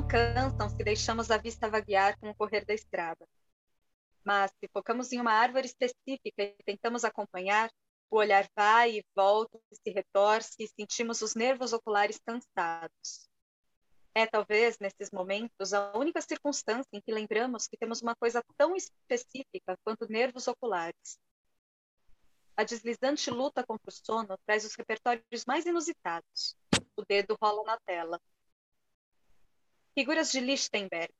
não cansam se deixamos a vista vaguear com o correr da estrada. Mas, se focamos em uma árvore específica e tentamos acompanhar, o olhar vai e volta, se retorce e sentimos os nervos oculares cansados. É, talvez, nesses momentos, a única circunstância em que lembramos que temos uma coisa tão específica quanto nervos oculares. A deslizante luta contra o sono traz os repertórios mais inusitados. O dedo rola na tela. Figuras de Lichtenberg.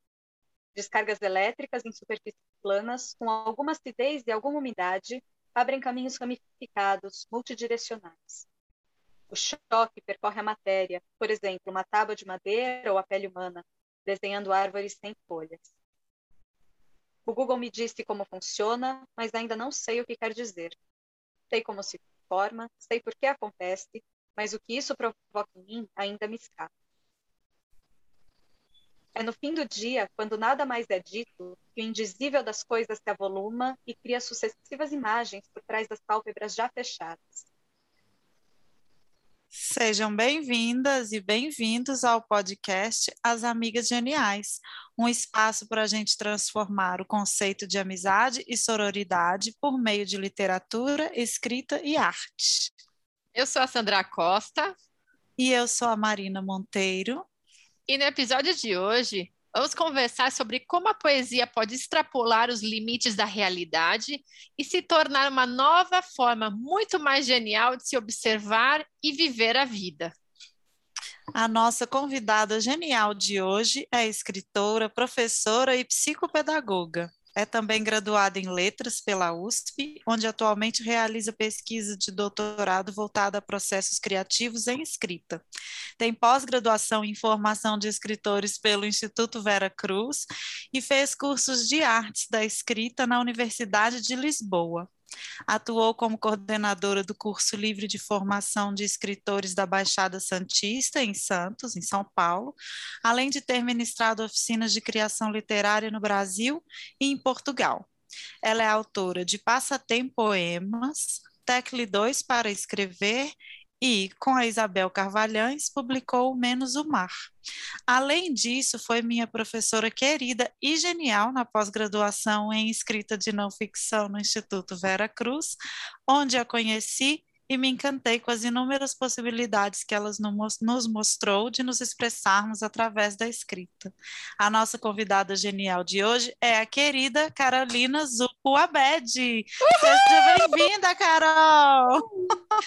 Descargas elétricas em superfícies planas, com alguma acidez e alguma umidade, abrem caminhos ramificados, multidirecionais. O choque percorre a matéria, por exemplo, uma tábua de madeira ou a pele humana, desenhando árvores sem folhas. O Google me disse como funciona, mas ainda não sei o que quer dizer. Sei como se forma, sei por que acontece, mas o que isso provoca em mim ainda me escapa. É no fim do dia, quando nada mais é dito, que o indizível das coisas se avoluma e cria sucessivas imagens por trás das pálpebras já fechadas. Sejam bem-vindas e bem-vindos ao podcast As Amigas Geniais, um espaço para a gente transformar o conceito de amizade e sororidade por meio de literatura, escrita e arte. Eu sou a Sandra Costa. E eu sou a Marina Monteiro. E no episódio de hoje, Vamos conversar sobre como a poesia pode extrapolar os limites da realidade e se tornar uma nova forma muito mais genial de se observar e viver a vida. A nossa convidada genial de hoje é escritora, professora e psicopedagoga. É também graduada em Letras pela USP, onde atualmente realiza pesquisa de doutorado voltada a processos criativos em escrita. Tem pós-graduação em formação de escritores pelo Instituto Vera Cruz e fez cursos de artes da escrita na Universidade de Lisboa. Atuou como coordenadora do curso livre de formação de escritores da Baixada Santista, em Santos, em São Paulo, além de ter ministrado oficinas de criação literária no Brasil e em Portugal. Ela é autora de Passatempo Poemas, Tecle 2 para escrever e, com a Isabel Carvalhães, publicou Menos o Mar. Além disso, foi minha professora querida e genial na pós-graduação em escrita de não ficção no Instituto Vera Cruz, onde a conheci e me encantei com as inúmeras possibilidades que ela nos mostrou de nos expressarmos através da escrita. A nossa convidada genial de hoje é a querida Carolina Zupo Abed. Seja bem-vinda, Carol!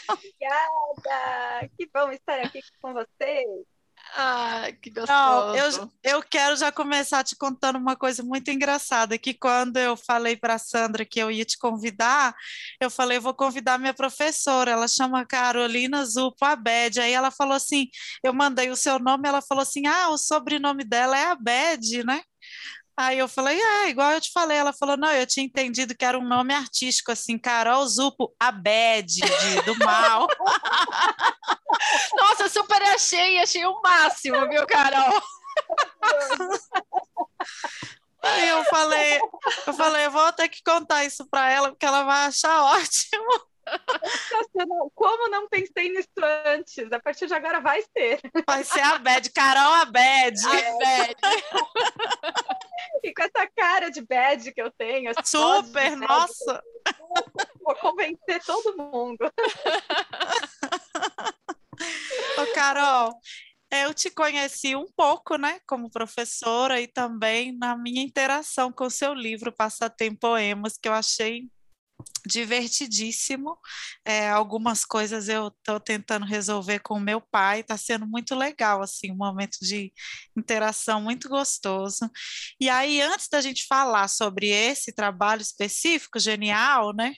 Obrigada! Que bom estar aqui com vocês. Ah, que gostoso. Não, eu, eu quero já começar te contando uma coisa muito engraçada, que quando eu falei para a Sandra que eu ia te convidar, eu falei, eu vou convidar minha professora, ela chama Carolina Zupo Abed, aí ela falou assim, eu mandei o seu nome, ela falou assim, ah, o sobrenome dela é Abed, né? Aí eu falei, é, igual eu te falei. Ela falou, não, eu tinha entendido que era um nome artístico, assim, Carol Zupo, a bad do mal. Nossa, super achei, achei o máximo, viu, Carol? Aí eu falei, eu falei, eu vou ter que contar isso para ela, porque ela vai achar ótimo. Como não pensei nisso antes? A partir de agora vai ser. Vai ser a Bad, Carol a Bad. E com essa cara de bad que eu tenho. Super, nossa! Vou convencer todo mundo. Ô, Carol, eu te conheci um pouco, né, como professora e também na minha interação com o seu livro Passatempo Poemas, que eu achei divertidíssimo. É, algumas coisas eu estou tentando resolver com o meu pai, está sendo muito legal, assim, um momento de interação muito gostoso. E aí, antes da gente falar sobre esse trabalho específico, genial, né?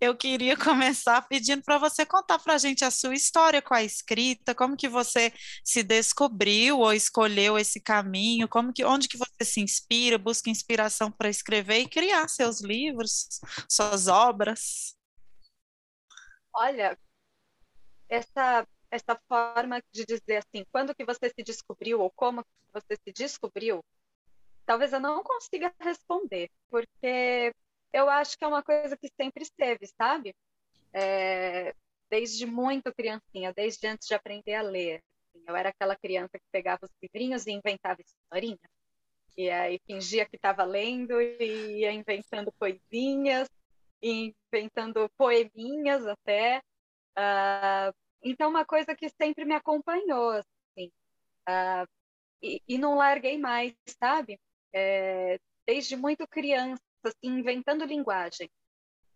Eu queria começar pedindo para você contar para a gente a sua história com a escrita, como que você se descobriu ou escolheu esse caminho, como que, onde que você se inspira, busca inspiração para escrever e criar seus livros, suas obras palavras? Olha, essa essa forma de dizer assim, quando que você se descobriu ou como você se descobriu, talvez eu não consiga responder, porque eu acho que é uma coisa que sempre esteve, sabe? É, desde muito criancinha, desde antes de aprender a ler. Assim. Eu era aquela criança que pegava os livrinhos e inventava historinha. E aí fingia que estava lendo e ia inventando coisinhas, inventando poeminhas até. Uh, então, uma coisa que sempre me acompanhou, assim. Uh, e, e, não larguei mais, sabe? É, desde muito criança, assim, inventando linguagem.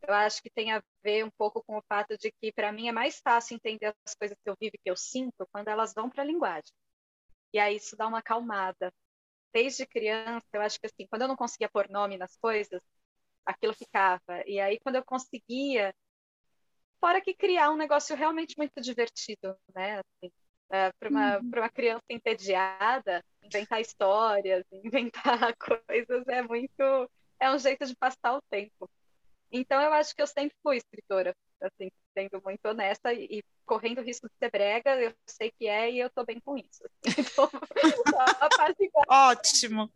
Eu acho que tem a ver um pouco com o fato de que, para mim, é mais fácil entender as coisas que eu vivo e que eu sinto quando elas vão para a linguagem. E aí isso dá uma acalmada. Desde criança, eu acho que, assim, quando eu não conseguia pôr nome nas coisas, aquilo ficava. E aí, quando eu conseguia, fora que criar um negócio realmente muito divertido, né? Assim, é, para uma, uhum. uma criança entediada, inventar histórias, inventar coisas é muito. É um jeito de passar o tempo. Então, eu acho que eu sempre fui escritora, assim, sendo muito honesta e, e correndo risco de ser brega, eu sei que é e eu estou bem com isso. Então, Ótimo.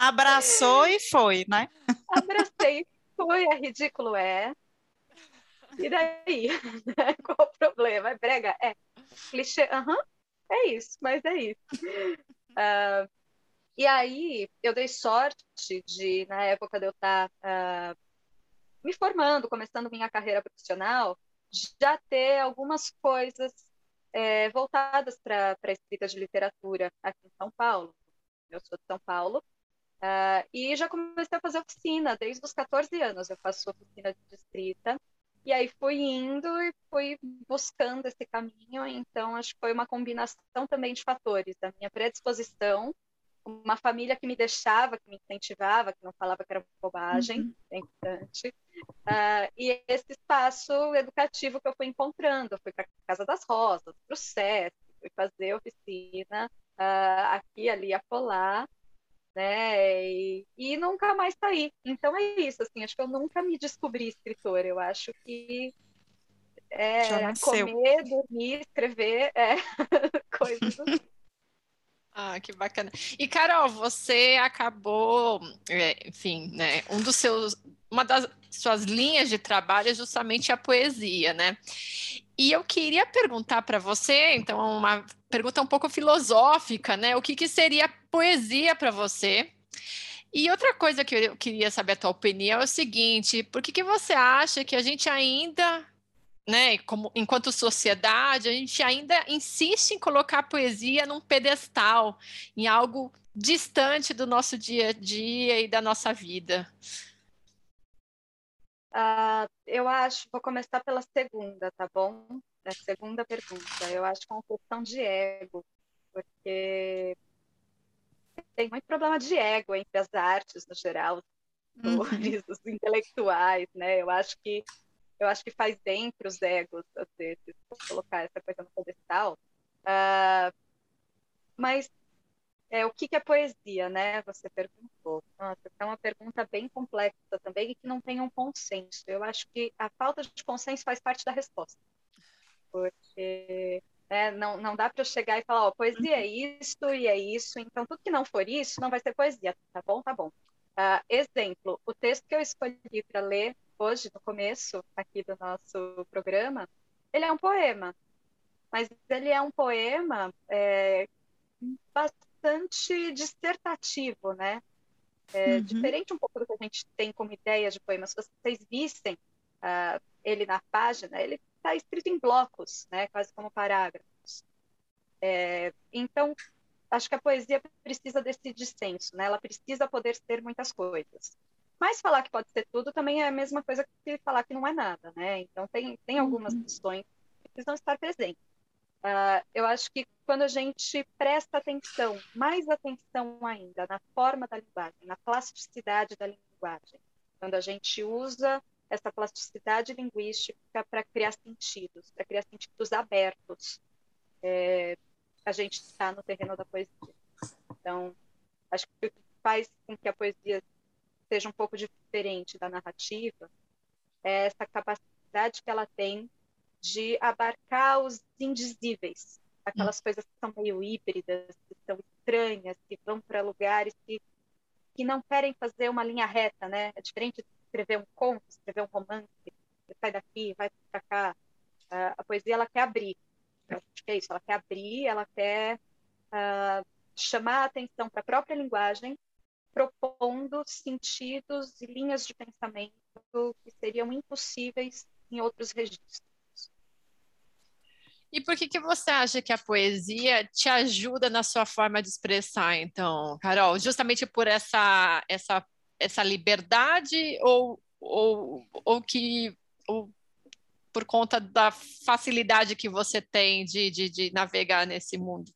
Abraçou e foi, né? Abracei, foi, é ridículo, é. E daí? Qual o problema? É brega? É. Clichê? Aham, uhum. é isso, mas é isso. Uh, e aí, eu dei sorte de, na época de eu estar uh, me formando, começando minha carreira profissional, já ter algumas coisas é, voltadas para a escrita de literatura aqui em São Paulo. Eu sou de São Paulo. Uh, e já comecei a fazer oficina desde os 14 anos. Eu faço oficina de escrita. E aí fui indo e fui buscando esse caminho. Então, acho que foi uma combinação também de fatores, da minha predisposição uma família que me deixava, que me incentivava, que não falava que era bobagem, uhum. é importante. Uh, e esse espaço educativo que eu fui encontrando, eu fui para Casa das Rosas, para o SESC, fui fazer oficina uh, aqui, ali, acolá, né? E, e, nunca mais saí. Então é isso, assim, acho que eu nunca me descobri escritora. Eu acho que é, comer, dormir, escrever, é, coisas assim. Ah, que bacana. E Carol, você acabou, é, enfim, né, um dos seus, uma das suas linhas de trabalho é justamente a poesia, né? E eu queria perguntar para você, então, uma pergunta um pouco filosófica, né? O que, que seria poesia para você? E outra coisa que eu queria saber a tua opinião é o seguinte: por que, que você acha que a gente ainda né, como, enquanto sociedade, a gente ainda insiste em colocar a poesia num pedestal, em algo distante do nosso dia a dia e da nossa vida? Uh, eu acho, vou começar pela segunda, tá bom? A segunda pergunta. Eu acho que é uma questão de ego, porque tem muito problema de ego entre as artes no geral, os, uhum. os intelectuais, né? Eu acho que eu acho que faz bem para os egos, às vezes, colocar essa coisa no pedestal. Uh, mas é, o que, que é poesia, né? Você perguntou. Nossa, é uma pergunta bem complexa também e que não tem um consenso. Eu acho que a falta de consenso faz parte da resposta. Porque né, não, não dá para eu chegar e falar, ó, poesia é isso e é isso, então tudo que não for isso não vai ser poesia, tá bom? Tá bom. Uh, exemplo, o texto que eu escolhi para ler hoje, no começo aqui do nosso programa, ele é um poema. Mas ele é um poema é, bastante dissertativo, né? É, uhum. Diferente um pouco do que a gente tem como ideia de poema. Se vocês vissem uh, ele na página, ele está escrito em blocos, né? Quase como parágrafos. É, então, acho que a poesia precisa desse dissenso, né? Ela precisa poder ser muitas coisas. Mas falar que pode ser tudo também é a mesma coisa que falar que não é nada, né? Então tem, tem algumas uhum. questões que precisam estar presentes. Uh, eu acho que quando a gente presta atenção, mais atenção ainda na forma da linguagem, na plasticidade da linguagem, quando a gente usa essa plasticidade linguística para criar sentidos, para criar sentidos abertos, é, a gente está no terreno da poesia. Então, acho que o que faz com que a poesia seja um pouco diferente da narrativa, é essa capacidade que ela tem de abarcar os indizíveis, aquelas hum. coisas que são meio híbridas, que são estranhas, que vão para lugares que, que não querem fazer uma linha reta, né? É diferente de escrever um conto, escrever um romance, você sai daqui, vai para cá. A, a poesia ela quer abrir. Eu acho que é isso, ela quer abrir, ela quer uh, chamar a atenção para a própria linguagem, propondo sentidos e linhas de pensamento que seriam impossíveis em outros registros. E por que, que você acha que a poesia te ajuda na sua forma de expressar, então, Carol? Justamente por essa, essa, essa liberdade ou, ou, ou que ou por conta da facilidade que você tem de, de, de navegar nesse mundo?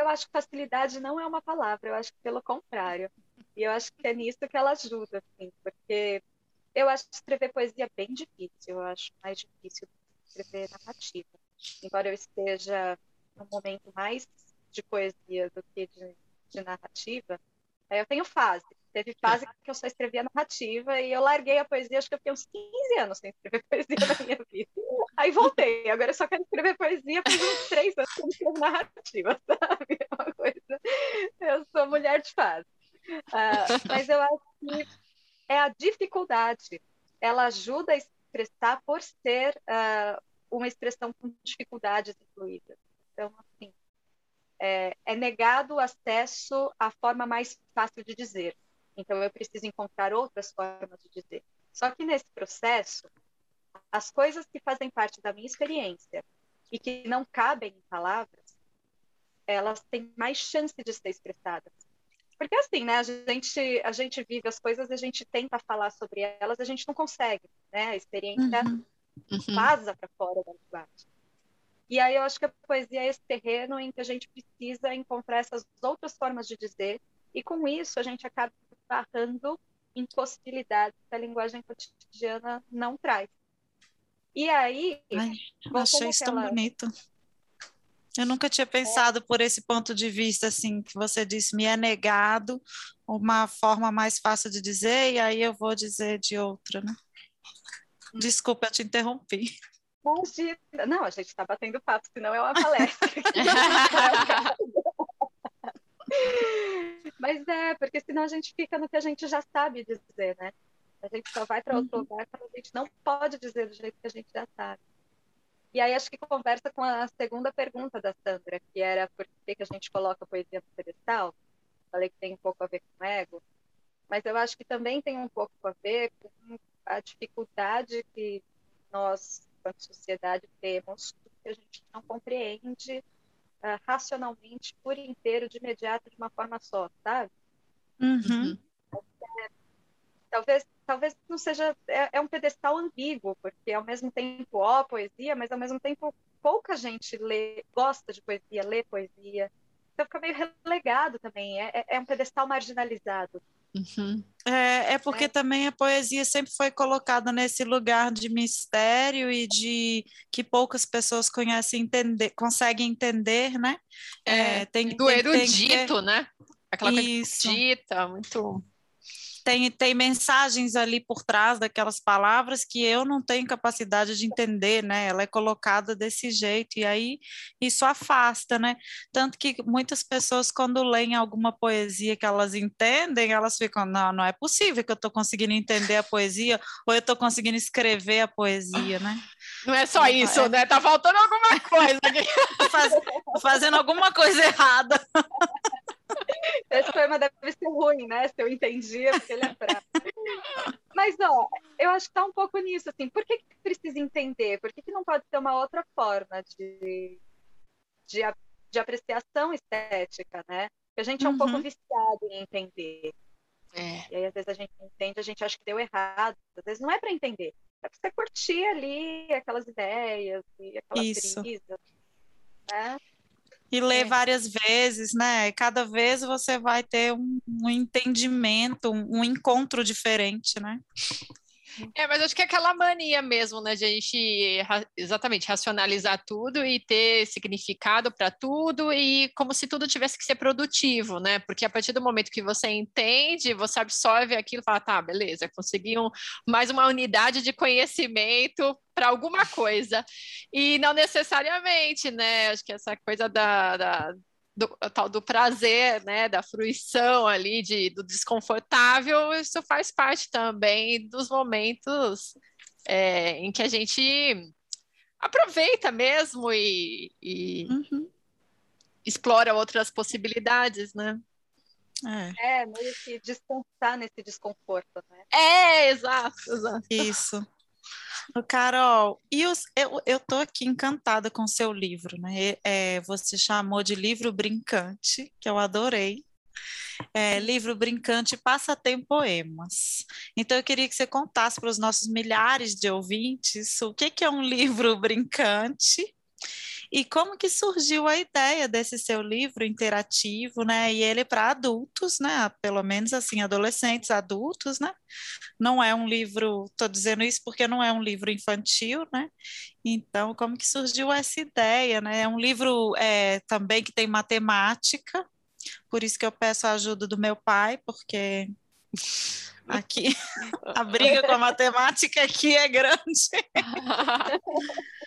Eu acho que facilidade não é uma palavra, eu acho que pelo contrário. E eu acho que é nisso que ela ajuda, assim, porque eu acho escrever poesia bem difícil, eu acho mais difícil escrever narrativa. Embora eu esteja num momento mais de poesia do que de, de narrativa, eu tenho fase. Teve fase que eu só escrevia narrativa e eu larguei a poesia, acho que eu fiquei uns 15 anos sem escrever poesia na minha vida. Aí voltei, agora eu só quero escrever poesia faz uns três anos que eu escrevo narrativa, sabe? É uma coisa... Eu sou mulher de fase. Uh, mas eu acho que é a dificuldade. Ela ajuda a expressar por ser uh, uma expressão com dificuldades incluídas. Então, assim, é, é, negado o acesso à forma mais fácil de dizer. Então, eu preciso encontrar outras formas de dizer. Só que nesse processo, as coisas que fazem parte da minha experiência e que não cabem em palavras, elas têm mais chance de ser expressadas. Porque assim, né, a gente, a gente vive as coisas, a gente tenta falar sobre elas, a gente não consegue, né? A experiência uhum. uhum. vaza para fora da linguagem. E aí eu acho que a poesia é esse terreno em que a gente precisa encontrar essas outras formas de dizer, e com isso a gente acaba barrando impossibilidades que a linguagem cotidiana não traz. E aí. Ai, achei isso tão bonito. Eu nunca tinha pensado por esse ponto de vista, assim, que você disse, me é negado uma forma mais fácil de dizer, e aí eu vou dizer de outra, né? Desculpa, eu te interrompi. Imagina. Não, a gente está batendo papo, senão é uma palestra. Mas é, porque senão a gente fica no que a gente já sabe dizer, né? A gente só vai para outro uhum. lugar quando a gente não pode dizer do jeito que a gente já sabe. E aí acho que conversa com a segunda pergunta da Sandra, que era por que, que a gente coloca a poesia no pedestal. Falei que tem um pouco a ver com ego, mas eu acho que também tem um pouco a ver com a dificuldade que nós, enquanto sociedade, temos, que a gente não compreende uh, racionalmente, por inteiro, de imediato, de uma forma só, sabe? Uhum. Talvez talvez não seja é, é, um pedestal ambíguo porque ao mesmo tempo ó poesia mas ao mesmo tempo pouca gente lê gosta de poesia lê poesia então fica meio relegado também é, é, é um pedestal marginalizado uhum. é, é porque é. também a poesia sempre foi colocada nesse lugar de mistério e de que poucas pessoas conhecem entender conseguem entender né é, tem do tem, erudito tem né aquela coisa erudita muito tem, tem mensagens ali por trás daquelas palavras que eu não tenho capacidade de entender, né? Ela é colocada desse jeito, e aí isso afasta, né? Tanto que muitas pessoas, quando leem alguma poesia que elas entendem, elas ficam, não, não é possível que eu estou conseguindo entender a poesia, ou eu estou conseguindo escrever a poesia, né? Não é só isso, é... né? Tá faltando alguma coisa aqui. Faz, fazendo alguma coisa errada. Esse poema deve ser ruim, né? Se eu entendia, porque ele é. Mas, ó, eu acho que tá um pouco nisso, assim. Por que, que precisa entender? Por que, que não pode ter uma outra forma de, de, de apreciação estética, né? Porque a gente é um uhum. pouco viciado em entender. É. E aí, às vezes, a gente entende, a gente acha que deu errado. Às vezes, não é para entender. É para você curtir ali aquelas ideias e aquelas Isso. brisas. Né? E ler é. várias vezes, né? Cada vez você vai ter um, um entendimento, um, um, encontro diferente, né? É, mas acho que é aquela mania mesmo, né, de a gente exatamente racionalizar tudo e ter significado para tudo e como se tudo tivesse que ser produtivo, né? Porque a partir do momento que você entende, você absorve aquilo e fala, tá, beleza, consegui um, mais uma unidade de conhecimento para alguma coisa. E não necessariamente, né? Acho que essa coisa da, da do, tal do prazer, né, da fruição ali, de, do desconfortável, isso faz parte também dos momentos é, em que a gente aproveita mesmo e, e uhum. explora outras possibilidades, né? É. é, meio que descansar nesse desconforto, né? É, exato, exato. Isso. Carol, e os, eu, tô aqui encantada com seu livro, né? É, você chamou de livro brincante, que eu adorei. É, livro brincante Passatempo Poemas. Então, eu queria que você contasse para os nossos milhares de ouvintes o que, que é um livro brincante e como que surgiu a ideia desse seu livro interativo, né? E ele para adultos, né? Pelo menos assim, adolescentes, adultos, né? Não é um livro, estou dizendo isso porque não é um livro infantil, né? Então, como que surgiu essa ideia, né? É um livro é, também que tem matemática, por isso que eu peço a ajuda do meu pai, porque aqui a briga com a matemática aqui é grande.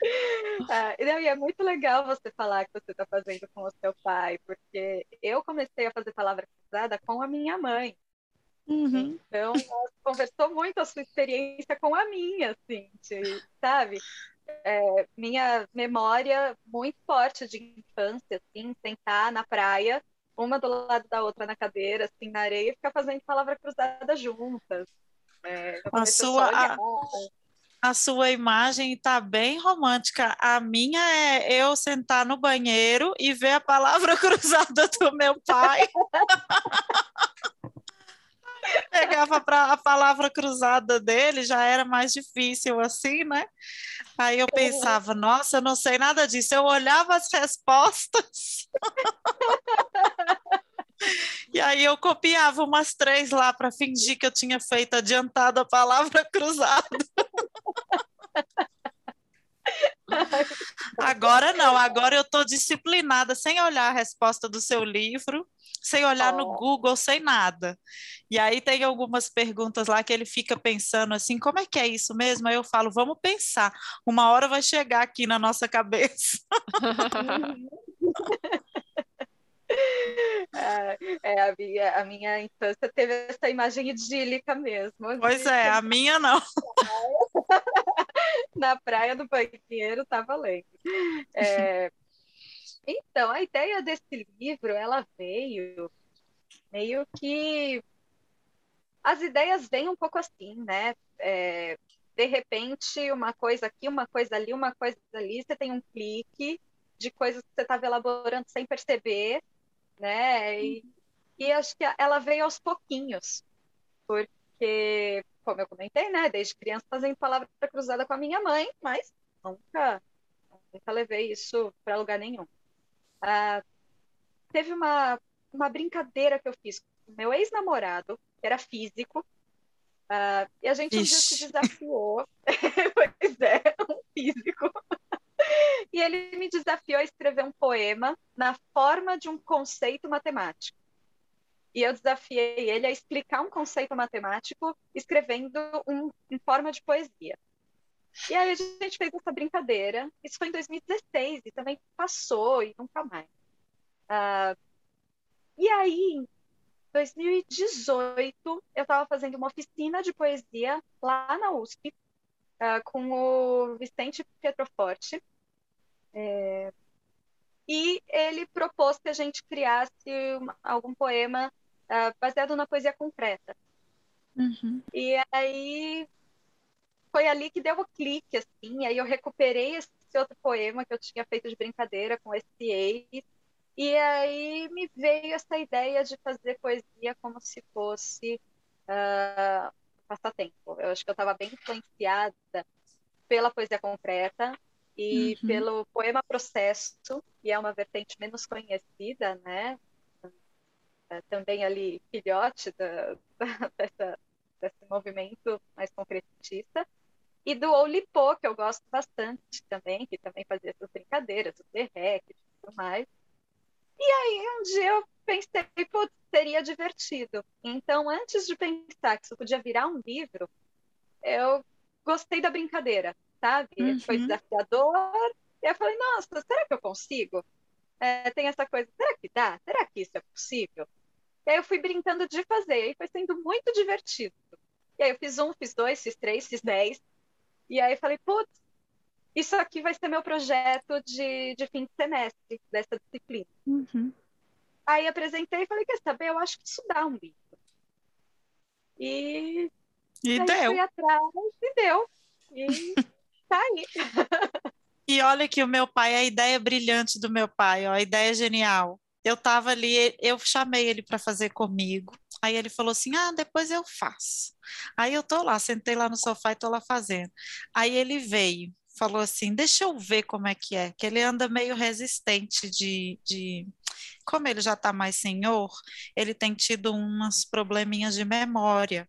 Ah, e é muito legal você falar que você está fazendo com o seu pai, porque eu comecei a fazer palavra cruzada com a minha mãe. Uhum. Então, conversou muito a sua experiência com a minha, assim, de, sabe? É, minha memória muito forte de infância, assim, sentar na praia, uma do lado da outra na cadeira, assim, na areia, e ficar fazendo palavra cruzada juntas. É, a sua, a sua imagem está bem romântica. A minha é eu sentar no banheiro e ver a palavra cruzada do meu pai. Pegava para a palavra cruzada dele, já era mais difícil assim, né? Aí eu pensava, nossa, eu não sei nada disso. Eu olhava as respostas. E aí eu copiava umas três lá para fingir que eu tinha feito adiantado a palavra cruzada. Agora não, agora eu estou disciplinada, sem olhar a resposta do seu livro, sem olhar oh. no Google, sem nada. E aí tem algumas perguntas lá que ele fica pensando assim, como é que é isso mesmo? Aí eu falo, vamos pensar, uma hora vai chegar aqui na nossa cabeça. É, é, a, minha, a minha infância teve essa imagem idílica mesmo. Pois é, a minha não. Na praia do banheiro tá valendo. É, então, a ideia desse livro, ela veio meio que... As ideias vêm um pouco assim, né? É, de repente, uma coisa aqui, uma coisa ali, uma coisa ali, você tem um clique de coisas que você estava elaborando sem perceber, né? E, e acho que ela veio aos pouquinhos, porque, como eu comentei, né? Desde criança fazendo palavra cruzada com a minha mãe, mas nunca, nunca levei isso para lugar nenhum. Ah, teve uma, uma brincadeira que eu fiz com meu ex-namorado, que era físico, ah, e a gente um dia se desafiou. pois é, um físico. E ele me desafiou a escrever um poema na forma de um conceito matemático. E eu desafiei ele a explicar um conceito matemático escrevendo um, em forma de poesia. E aí a gente fez essa brincadeira. Isso foi em 2016 e também passou e nunca mais. Uh, e aí, em 2018, eu estava fazendo uma oficina de poesia lá na USP uh, ah, com o Vicente Pietroforte. É, e ele propôs que a gente criasse uma, algum poema uh, baseado na poesia concreta. Uhum. E aí foi ali que deu o clique, assim, aí eu recuperei esse outro poema que eu tinha feito de brincadeira com esse ex, e aí me veio essa ideia de fazer poesia como se fosse uh, passatempo. Eu acho que eu estava bem influenciada pela poesia concreta, e uhum. pelo poema Processo, que é uma vertente menos conhecida, né? É também ali filhote da, da, dessa, desse movimento mais concretista, e do Olipô, que eu gosto bastante também, que também fazia essas brincadeiras, o Derrec e tudo mais. E aí um dia eu pensei, putz, seria divertido. Então, antes de pensar que isso podia virar um livro, eu gostei da brincadeira sabe? Uhum. Foi desafiador. E eu falei, nossa, será que eu consigo? É, tem essa coisa, será que dá? Será que isso é possível? E aí eu fui brincando de fazer, e foi sendo muito divertido. E aí eu fiz um, fiz dois, fiz três, fiz dez. E aí eu falei, putz, isso aqui vai ser meu projeto de, de fim de semestre dessa disciplina. Uhum. Aí apresentei e falei, quer saber, eu acho que isso dá um livro. E, e aí deu. fui atrás e deu. E tá aí. E olha que o meu pai, a ideia brilhante do meu pai, ó, a ideia genial. Eu estava ali, eu chamei ele para fazer comigo. Aí ele falou assim: "Ah, depois eu faço". Aí eu tô lá, sentei lá no sofá e tô lá fazendo. Aí ele veio falou assim: deixa eu ver como é que é, que ele anda meio resistente de, de como ele já está mais senhor, ele tem tido umas probleminhas de memória.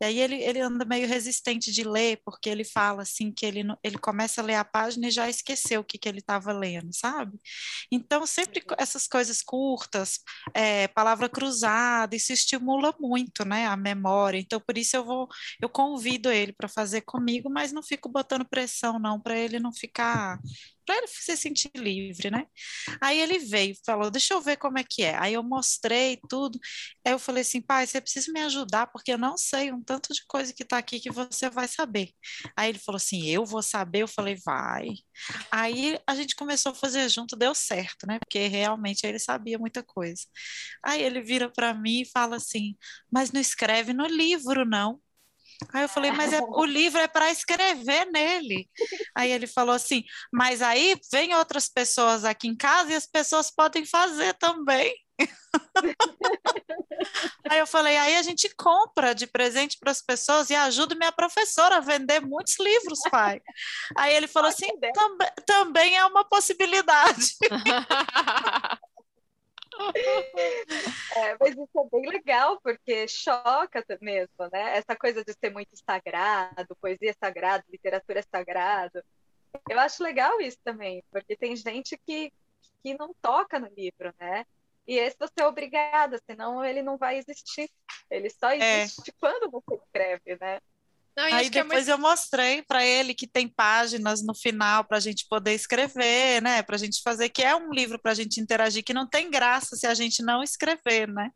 E aí ele, ele anda meio resistente de ler, porque ele fala assim que ele, ele começa a ler a página e já esqueceu o que, que ele estava lendo, sabe? Então, sempre essas coisas curtas, é, palavra cruzada, isso estimula muito, né, a memória. Então, por isso eu vou, eu convido ele para fazer comigo, mas não fico botando pressão, não, para ele não ficar para ele se sentir livre, né? Aí ele veio, falou, deixa eu ver como é que é. Aí eu mostrei tudo. Aí eu falei assim, pai, você precisa me ajudar, porque eu não sei um tanto de coisa que está aqui que você vai saber. Aí ele falou assim, eu vou saber? Eu falei, vai. Aí a gente começou a fazer junto, deu certo, né? Porque realmente ele sabia muita coisa. Aí ele vira para mim e fala assim, mas não escreve no livro, não. Aí eu falei, mas é, o livro é para escrever nele. Aí ele falou assim, mas aí vem outras pessoas aqui em casa e as pessoas podem fazer também. aí eu falei, aí a gente compra de presente para as pessoas e ajuda minha professora a vender muitos livros, pai. Aí ele falou assim, também é uma possibilidade. É, mas isso é bem legal, porque choca mesmo, né? Essa coisa de ser muito sagrado, poesia sagrada, literatura sagrada. Eu acho legal isso também, porque tem gente que, que não toca no livro, né? E esse você é obrigada, senão ele não vai existir. Ele só é. existe é. quando você escreve, né? Não, Aí depois é muito... eu mostrei para ele que tem páginas no final para a gente poder escrever, né? Para a gente fazer, que é um livro para a gente interagir, que não tem graça se a gente não escrever, né?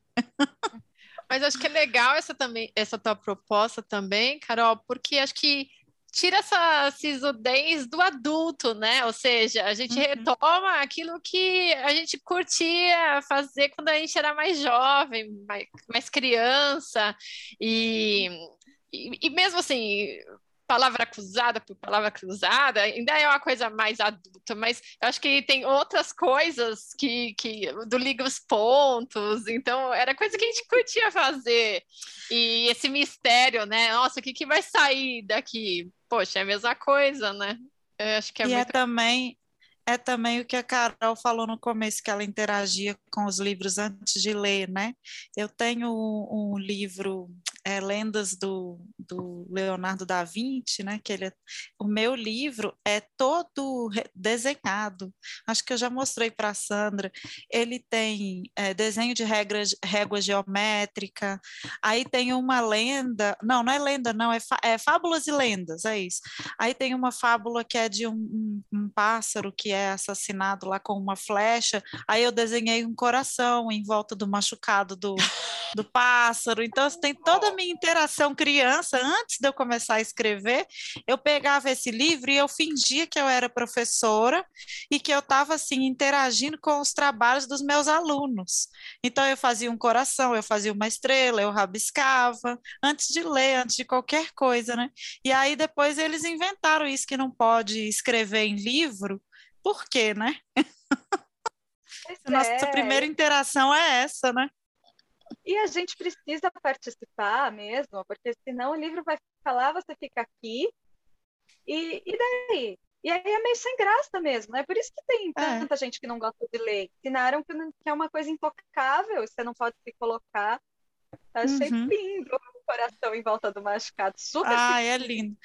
Mas acho que é legal essa também, essa tua proposta também, Carol, porque acho que tira essa sisudez do adulto, né? Ou seja, a gente uhum. retoma aquilo que a gente curtia fazer quando a gente era mais jovem, mais, mais criança, e e, e mesmo assim, palavra cruzada por palavra cruzada, ainda é uma coisa mais adulta, mas eu acho que tem outras coisas que, que do liga os pontos, então era coisa que a gente curtia fazer. E esse mistério, né? Nossa, o que, que vai sair daqui? Poxa, é a mesma coisa, né? Eu acho que é e é muito... é também é também o que a Carol falou no começo, que ela interagia com os livros antes de ler, né? Eu tenho um, um livro é, lendas do, do Leonardo da Vinci, né? Que ele é, o meu livro é todo desenhado. Acho que eu já mostrei para a Sandra. Ele tem é, desenho de regras, régua geométrica. Aí tem uma lenda, não, não é lenda, não, é, é fábulas e lendas, é isso. Aí tem uma fábula que é de um, um, um pássaro que é assassinado lá com uma flecha. Aí eu desenhei um coração em volta do machucado do, do pássaro. Então, tem toda minha interação criança, antes de eu começar a escrever, eu pegava esse livro e eu fingia que eu era professora e que eu estava assim interagindo com os trabalhos dos meus alunos. Então eu fazia um coração, eu fazia uma estrela, eu rabiscava antes de ler, antes de qualquer coisa, né? E aí depois eles inventaram isso que não pode escrever em livro. Por quê, né? Nossa é. primeira interação é essa, né? E a gente precisa participar mesmo, porque senão o livro vai falar, você fica aqui, e, e daí? E aí é meio sem graça mesmo. É por isso que tem é. tanta gente que não gosta de ler. Ensinaram que, é uma coisa intocável, você não pode se colocar. Achei uhum. lindo o coração em volta do machucado. Super Ah, é lindo.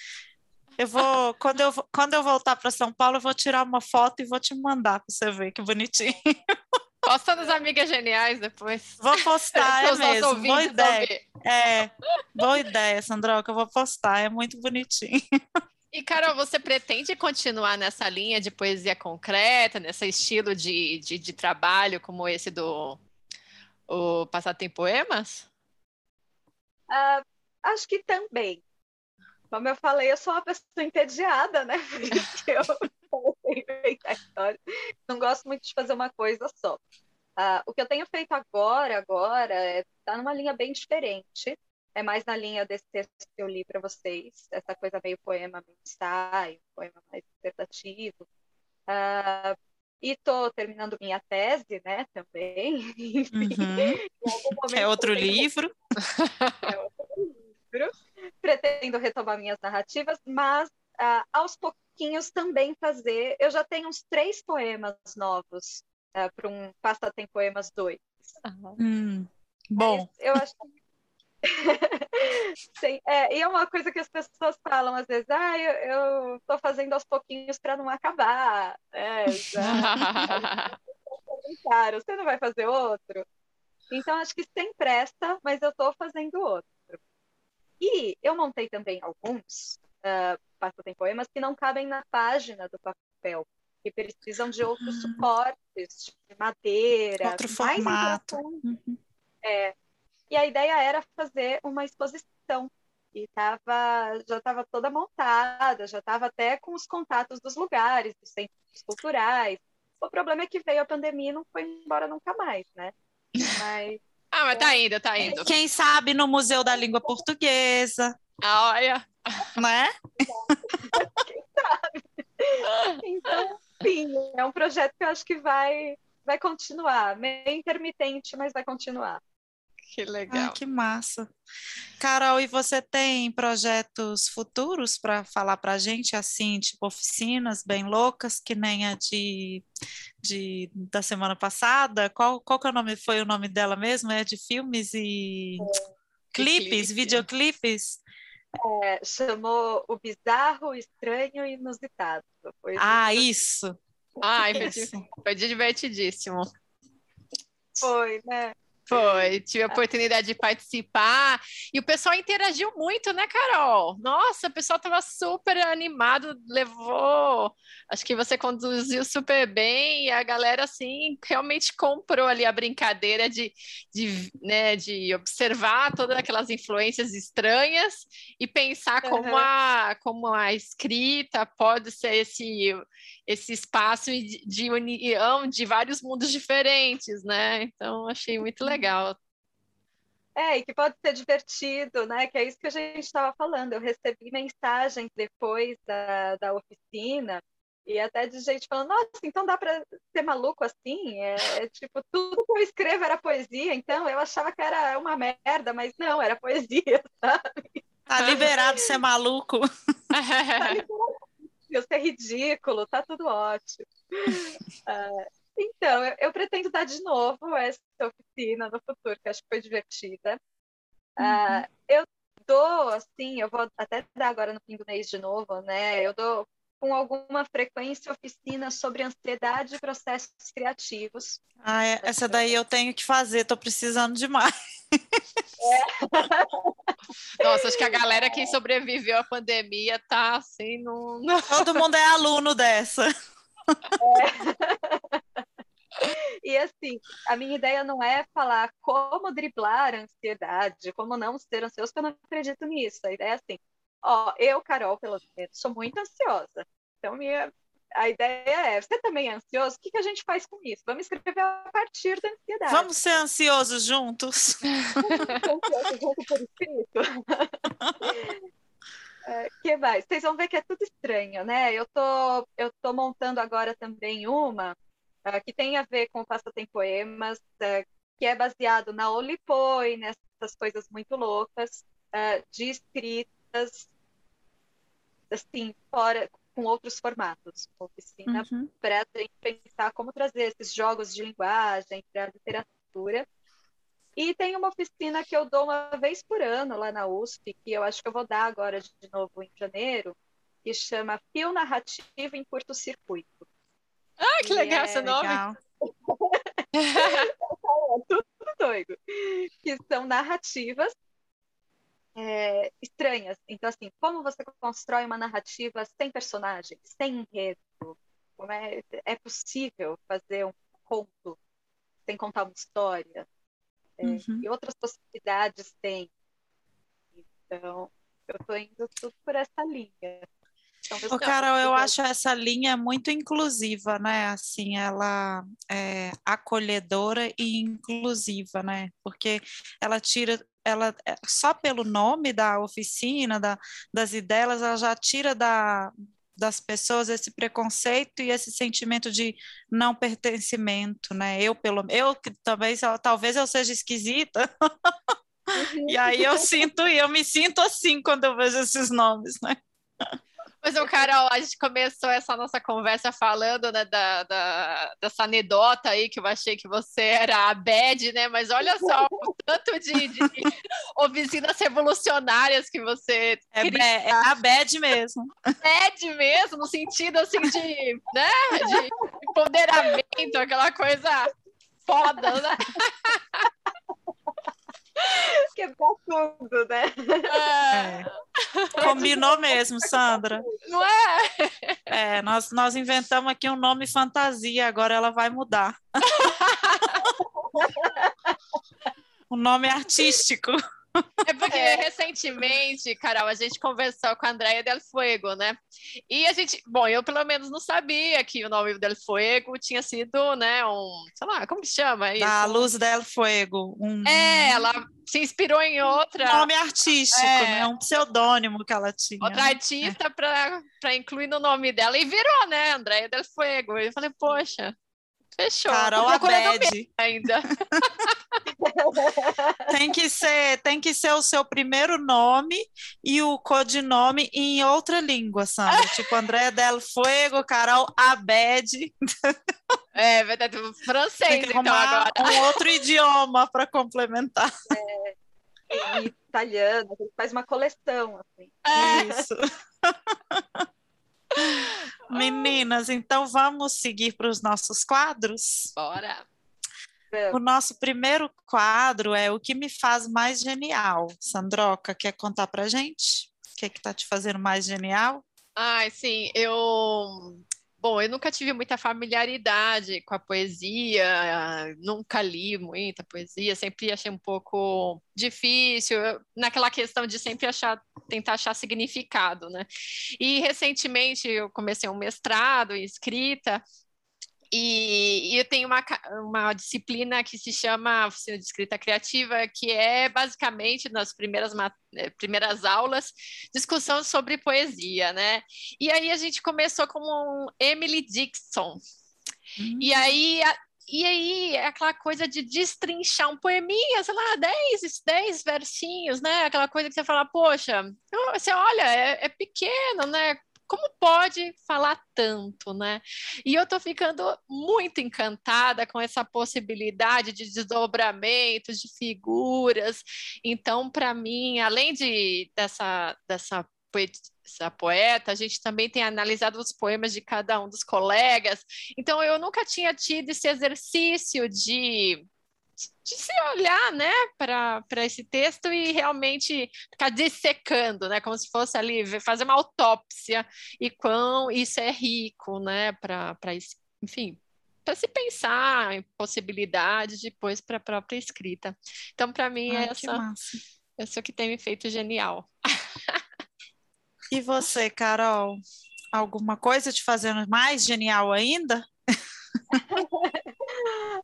Eu vou, quando eu, quando eu voltar para São Paulo, eu vou tirar uma foto e vou te mandar para você ver que bonitinho. Posta nas amigas geniais depois. Vou postar, é mesmo. Boa ideia. É, boa ideia, Sandroca. Eu vou postar, é muito bonitinho. E, Carol, você pretende continuar nessa linha de poesia concreta, nesse estilo de, de, de trabalho como esse do o Passatempo Poemas? Uh, acho que também. como eu falei, eu sou uma pessoa entediada, né? Porque eu inventar história. Não gosto muito de fazer uma coisa só. Uh, o que eu tenho feito agora, agora, é tá numa linha bem diferente. É mais na linha desse texto que eu li para vocês, essa coisa meio poema, meio ensaio, poema mais interpretativo. Uh, e estou terminando minha tese, né, também. Uhum. é outro livro. É outro livro. Pretendo retomar minhas narrativas, mas uh, aos pouquinhos também fazer. Eu já tenho uns três poemas novos uh, para um Pasta Tem Poemas 2. Uhum. Hum, bom. Mas eu acho que Sim, é, e é uma coisa que as pessoas falam às vezes, ah, eu estou fazendo aos pouquinhos para não acabar. É, claro, você não vai fazer outro? Então, acho que sem pressa, mas eu estou fazendo outro. E eu montei também alguns uh, poemas que não cabem na página do papel, que precisam de outros ah. suportes, de madeira, outro formato. Uhum. É, e a ideia era fazer uma exposição. E tava, já estava toda montada, já estava até com os contatos dos lugares, dos centros culturais. O problema é que veio a pandemia e não foi embora nunca mais, né? Mas, ah, mas tá indo, tá indo. Quem sabe no Museu da Língua Portuguesa. Ah, olha. Né? Quem sabe? Então, sim, é um projeto que eu acho que vai, vai continuar. Meio intermitente, mas vai continuar. Que legal. Ah, que massa. Carol, e você tem projetos futuros para falar para a gente, assim, tipo oficinas bem loucas, que nem a de, de da semana passada? Qual, qual que é o nome, foi o nome dela mesmo? É de filmes e é, clipes, clipe. videoclipes? É, chamou O Bizarro, Estranho e Inusitado. Foi ah, isso! Ai, foi, foi divertidíssimo. Foi, né? Foi, tive a oportunidade de participar e o pessoal interagiu muito, né, Carol? Nossa, o pessoal estava super animado, levou. Acho que você conduziu super bem e a galera, assim, realmente comprou ali a brincadeira de, de, né, de observar todas aquelas influências estranhas e pensar uhum. como, a, como a escrita pode ser esse esse espaço de união de vários mundos diferentes, né? Então, achei muito legal. É, e que pode ser divertido, né? Que é isso que a gente estava falando. Eu recebi mensagens depois da, da oficina e até de gente falando, nossa, então dá para ser maluco assim? É, é, tipo, tudo que eu escrevo era poesia, então eu achava que era uma merda, mas não, era poesia, sabe? Tá liberado ser maluco. tá liberado eu ser ridículo, tá tudo ótimo. Uh, então, eu, eu, pretendo dar de novo essa oficina no futuro, que acho que foi divertida. Uh, eu dou, assim, eu vou até dar agora no fim do mês de novo, né? Eu dou com alguma frequência oficina sobre ansiedade e processos criativos. Ah, é, essa daí eu tenho que fazer, estou precisando demais. É. Nossa, acho que a galera que sobreviveu à pandemia tá assim no. Todo mundo é aluno dessa. É. E assim, a minha ideia não é falar como driblar a ansiedade, como não ser ansioso, porque eu não acredito nisso. A ideia é assim, Ó, eu, Carol, pelo menos, sou muito ansiosa. Então, minha, a ideia é: você também é ansioso? O que, que a gente faz com isso? Vamos escrever a partir da ansiedade. Vamos ser ansiosos juntos? Vamos por escrito? É, que mais? Vocês vão ver que é tudo estranho, né? Eu tô, eu tô montando agora também uma uh, que tem a ver com o Passatempo Poemas, uh, que é baseado na Olipoi, nessas coisas muito loucas, uh, de escritas assim, fora, com outros formatos. Oficina uhum. para a gente pensar como trazer esses jogos de linguagem para a literatura. E tem uma oficina que eu dou uma vez por ano lá na USP, que eu acho que eu vou dar agora de novo em janeiro, que chama Fio Narrativo em Curto Circuito. Ah, que legal é... esse nome! Legal. tudo doido. Que são narrativas é, estranhas. Então, assim, como você constrói uma narrativa sem personagens, sem enredo? Como é, é possível fazer um conto sem contar uma história? É, uhum. E outras possibilidades tem. Então, Eu estou indo tudo por essa linha. Então, Ô, Carol, eu acho essa linha muito inclusiva, né? Assim, ela é acolhedora e inclusiva, né? Porque ela tira, ela é, só pelo nome da oficina, da, das ideias, ela já tira da, das pessoas esse preconceito e esse sentimento de não pertencimento, né? Eu pelo eu também talvez eu seja esquisita. Uhum. e aí eu sinto e eu me sinto assim quando eu vejo esses nomes, né? Mas, o Carol, a gente começou essa nossa conversa falando né, da, da, dessa anedota aí, que eu achei que você era a bad, né? Mas olha só o tanto de, de oficinas revolucionárias que você é, é a bad mesmo. Bad mesmo, no sentido assim de, né, de empoderamento, aquela coisa foda, né? Quebrar tudo, né? É. Combinou mesmo, Sandra. Não é? É, nós, nós inventamos aqui um nome fantasia, agora ela vai mudar. um nome artístico. É porque é. recentemente, Carol, a gente conversou com a Andrea Del Fuego, né? E a gente, bom, eu pelo menos não sabia que o nome Del Fuego tinha sido, né, um, sei lá, como que chama isso? A Luz Del Fuego. Um... É, ela se inspirou em outra. Um nome artístico, é. né? Um pseudônimo que ela tinha. Outra artista é. para incluir no nome dela. E virou, né? Andréia Del Fuego. E eu falei, poxa, fechou. Carol Abed. Ainda. tem que ser, tem que ser o seu primeiro nome e o codinome em outra língua, Sandra. tipo Andréia Del Fuego, Carol Abed. É verdade, francês, então, agora. Um outro idioma para complementar. É, italiano, faz uma coleção, assim. É. Isso. Meninas, então vamos seguir para os nossos quadros? Bora! O nosso primeiro quadro é o que me faz mais genial. Sandroca, quer contar para gente? O que é está te fazendo mais genial? Ai, sim, eu Bom, eu nunca tive muita familiaridade com a poesia, nunca li muita poesia, sempre achei um pouco difícil, naquela questão de sempre achar, tentar achar significado, né? E recentemente eu comecei um mestrado em escrita, e, e, eu tenho uma, uma disciplina que se chama Oficina de Escrita Criativa, que é basicamente nas primeiras, eh, primeiras aulas, discussão sobre poesia, né? E aí a gente começou com um Emily Dixon. Uhum. E aí e aí é aquela coisa de destrinchar um poeminha, sei lá, 10, 10 versinhos, né? Aquela coisa que você fala, poxa, você olha, é, é pequeno, né? Como pode falar tanto, né? E eu tô ficando muito encantada com essa possibilidade de desdobramentos, de figuras. Então, para mim, além de dessa dessa essa poeta, a gente também tem analisado os poemas de cada um dos colegas. Então, eu nunca tinha tido esse exercício de de se olhar, né, para esse texto e realmente ficar dissecando, né, como se fosse ali fazer uma autópsia e quão isso é rico, né, para enfim, para se pensar em possibilidades depois para a própria escrita. Então, para mim, Ai, essa, essa que tem me feito genial. e você, Carol? Alguma coisa te fazendo mais genial ainda?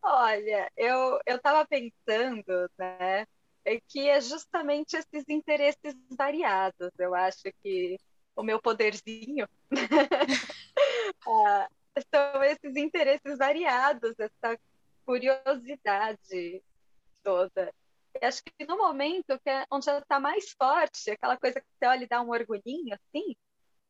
Olha, eu estava pensando, né, é que é justamente esses interesses variados. Eu acho que o meu poderzinho ah, são esses interesses variados, essa curiosidade toda. Eu acho que no momento que é, onde ela está mais forte, aquela coisa que você olha e dá um orgulhinho, assim,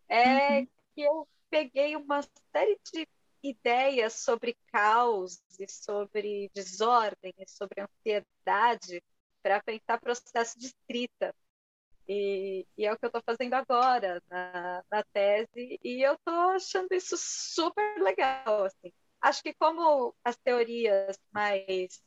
é uhum. que eu peguei uma série de ideias sobre caos e sobre desordem e sobre ansiedade para pensar processo de escrita. E, e, é o que eu estou fazendo agora na, na, tese, e eu estou achando isso super legal. Assim. Acho que como as teorias mais,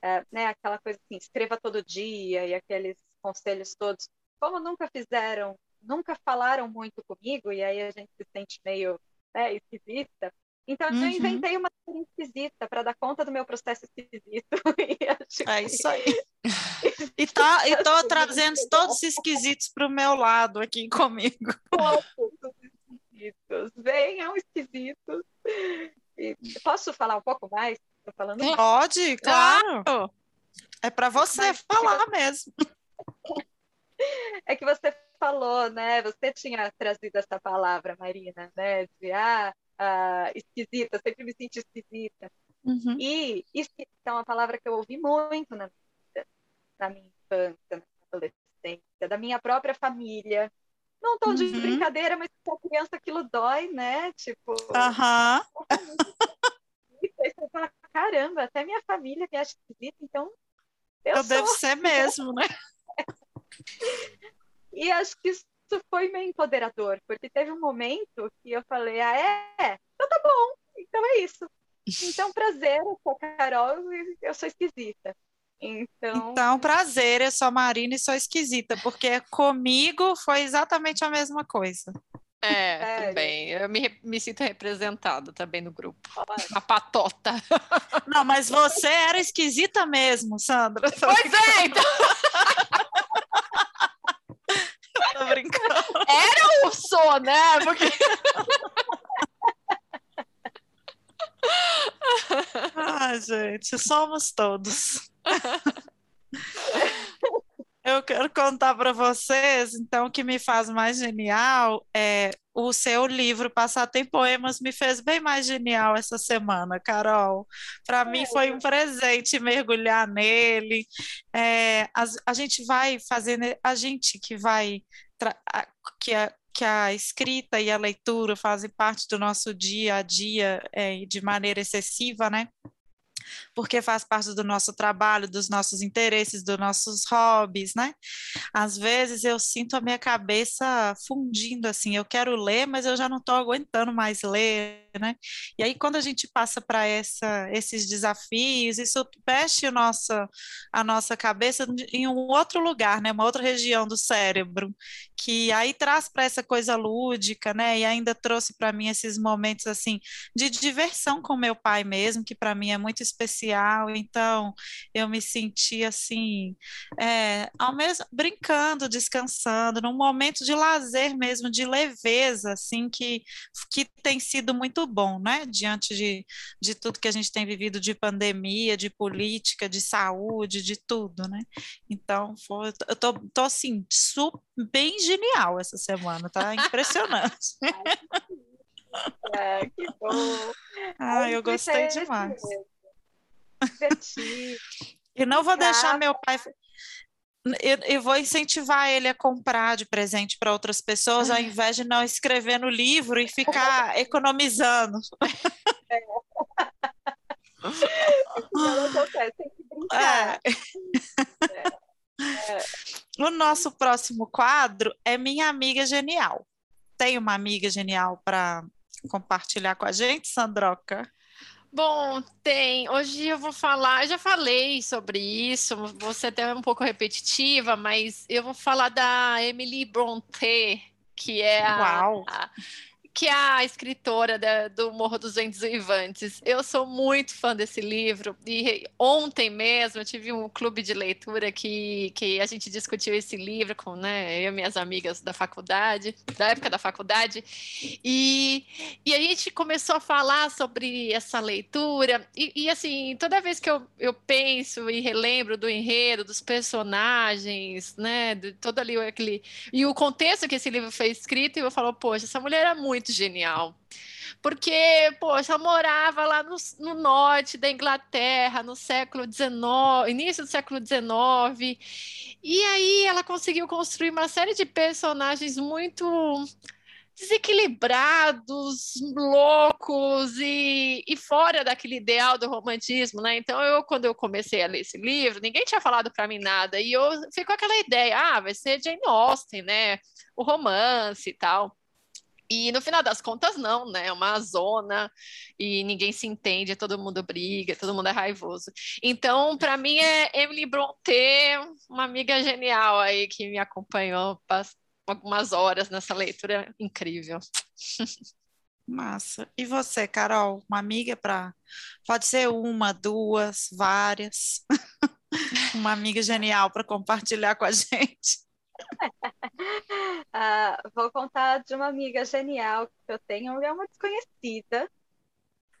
é, né, aquela coisa assim, escreva todo dia e aqueles conselhos todos, como nunca fizeram, nunca falaram muito comigo, e aí a gente se sente meio né, esquisita, então uhum. eu inventei uma série esquisita para dar conta do meu processo esquisito. é isso aí. E tá, e tô trazendo todos os esquisitos para o meu lado aqui comigo. Todos esquisitos. Venham esquisitos. E posso falar um pouco mais? Tô falando Pode, claro. claro. É para você Mas, falar mesmo. É que você falou, né? Você tinha trazido essa palavra, Marina, né? De ah, ah esquisita, sempre me senti esquisita. Uhum. E esquisita é uma palavra que eu ouvi muito na, vida, na minha infância, na adolescência, da minha própria família. Não tão de uhum. brincadeira, mas para criança aquilo dói, né? Tipo. Aham. Você fala, caramba, até minha família me acha esquisita, então. Eu, eu devo ser mesmo, né? e acho que isso foi meio empoderador, porque teve um momento que eu falei, ah, é? Então tá bom, então é isso. Então, prazer, eu sou a Carol e eu sou esquisita. Então... então, prazer, eu sou a Marina e sou esquisita, porque comigo foi exatamente a mesma coisa. É, é também. Eu me, me sinto representada também no grupo. A patota. Não, mas você era esquisita mesmo, Sandra. Pois é, então. Brincando. Era ou sou, né? Porque... Ai, gente, somos todos. Eu quero contar para vocês, então, o que me faz mais genial é o seu livro Passatempo em Poemas me fez bem mais genial essa semana, Carol. Para mim foi um presente mergulhar nele. É, a, a, gente vai fazendo, a gente que vai, que a, que a escrita e a leitura fazem parte do nosso dia a dia é, de maneira excessiva, né? Porque faz parte do nosso trabalho, dos nossos interesses, dos nossos hobbies, né? Às vezes eu sinto a minha cabeça fundindo assim, eu quero ler, mas eu já não estou aguentando mais ler, né? E aí quando a gente passa para essa esses desafios, isso fecha a nossa a nossa cabeça em um outro lugar, né? Uma outra região do cérebro, que aí traz para essa coisa lúdica, né? E ainda trouxe para mim esses momentos assim de diversão com meu pai mesmo, que para mim é muito especial. Então eu me senti assim, é, ao mesmo brincando, descansando, num momento de lazer mesmo, de leveza, assim que que tem sido muito bom, né? Diante de, de tudo que a gente tem vivido de pandemia, de política, de saúde, de tudo, né? Então foi, eu tô, tô assim super bem genial essa semana, tá impressionante. É, que bom. Ah, eu gostei demais. E não vou deixar meu pai. Eu, eu, vou incentivar ele a comprar de presente para outras pessoas, ao invés de não escrever no livro e ficar economizando. É. Não acontece, tem que brincar. É. É. O nosso próximo quadro é Minha Amiga Genial. Tem uma amiga genial para compartilhar com a gente, Sandroca? Bom, tem. Hoje eu vou falar, eu já falei sobre isso, ser até um pouco repetitiva, mas eu vou falar da Emily Brontë, que é a, a que é a escritora da, do Morro dos Ventos Uivantes. Eu sou muito fã desse livro e ontem mesmo eu tive um clube de leitura que, que a gente discutiu esse livro com né, eu e minhas amigas da faculdade, da época da faculdade, e, e a gente começou a falar sobre essa leitura e, e assim, toda vez que eu, eu penso e relembro do enredo, dos personagens, né, de todo ali aquele... e o contexto que esse livro foi escrito, eu falo, poxa, essa mulher é muito muito genial. Porque, poxa, morava lá no, no norte da Inglaterra, no século XIX, início do século XIX, e aí ela conseguiu construir uma série de personagens muito desequilibrados, loucos e, e, fora daquele ideal do romantismo, né? Então, eu, quando eu comecei a ler esse livro, ninguém tinha falado para mim nada, e eu com aquela ideia, ah, vai ser Jane Austen, né? O romance e tal. E no final das contas, não, né? É uma zona e ninguém se entende, todo mundo briga, todo mundo é raivoso. Então, para mim, é Emily Brontë, uma amiga genial aí que me acompanhou algumas horas nessa leitura incrível. Massa. E você, Carol? Uma amiga para. Pode ser uma, duas, várias. uma amiga genial para compartilhar com a gente. ah, vou contar de uma amiga genial que eu tenho, é uma desconhecida,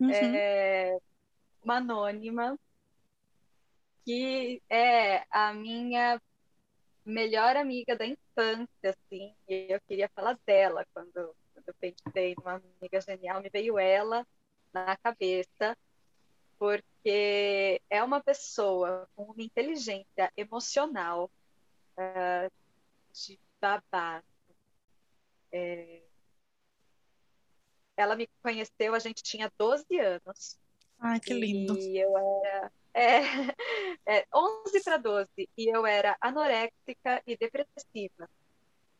uhum. é, uma anônima, que é a minha melhor amiga da infância, assim, e eu queria falar dela quando, quando eu pensei numa amiga genial, me veio ela na cabeça, porque é uma pessoa com uma inteligência emocional uh, de babado. É... Ela me conheceu, a gente tinha 12 anos. Ai, que lindo. E eu era é, é 11 para 12, e eu era anoréxica e depressiva.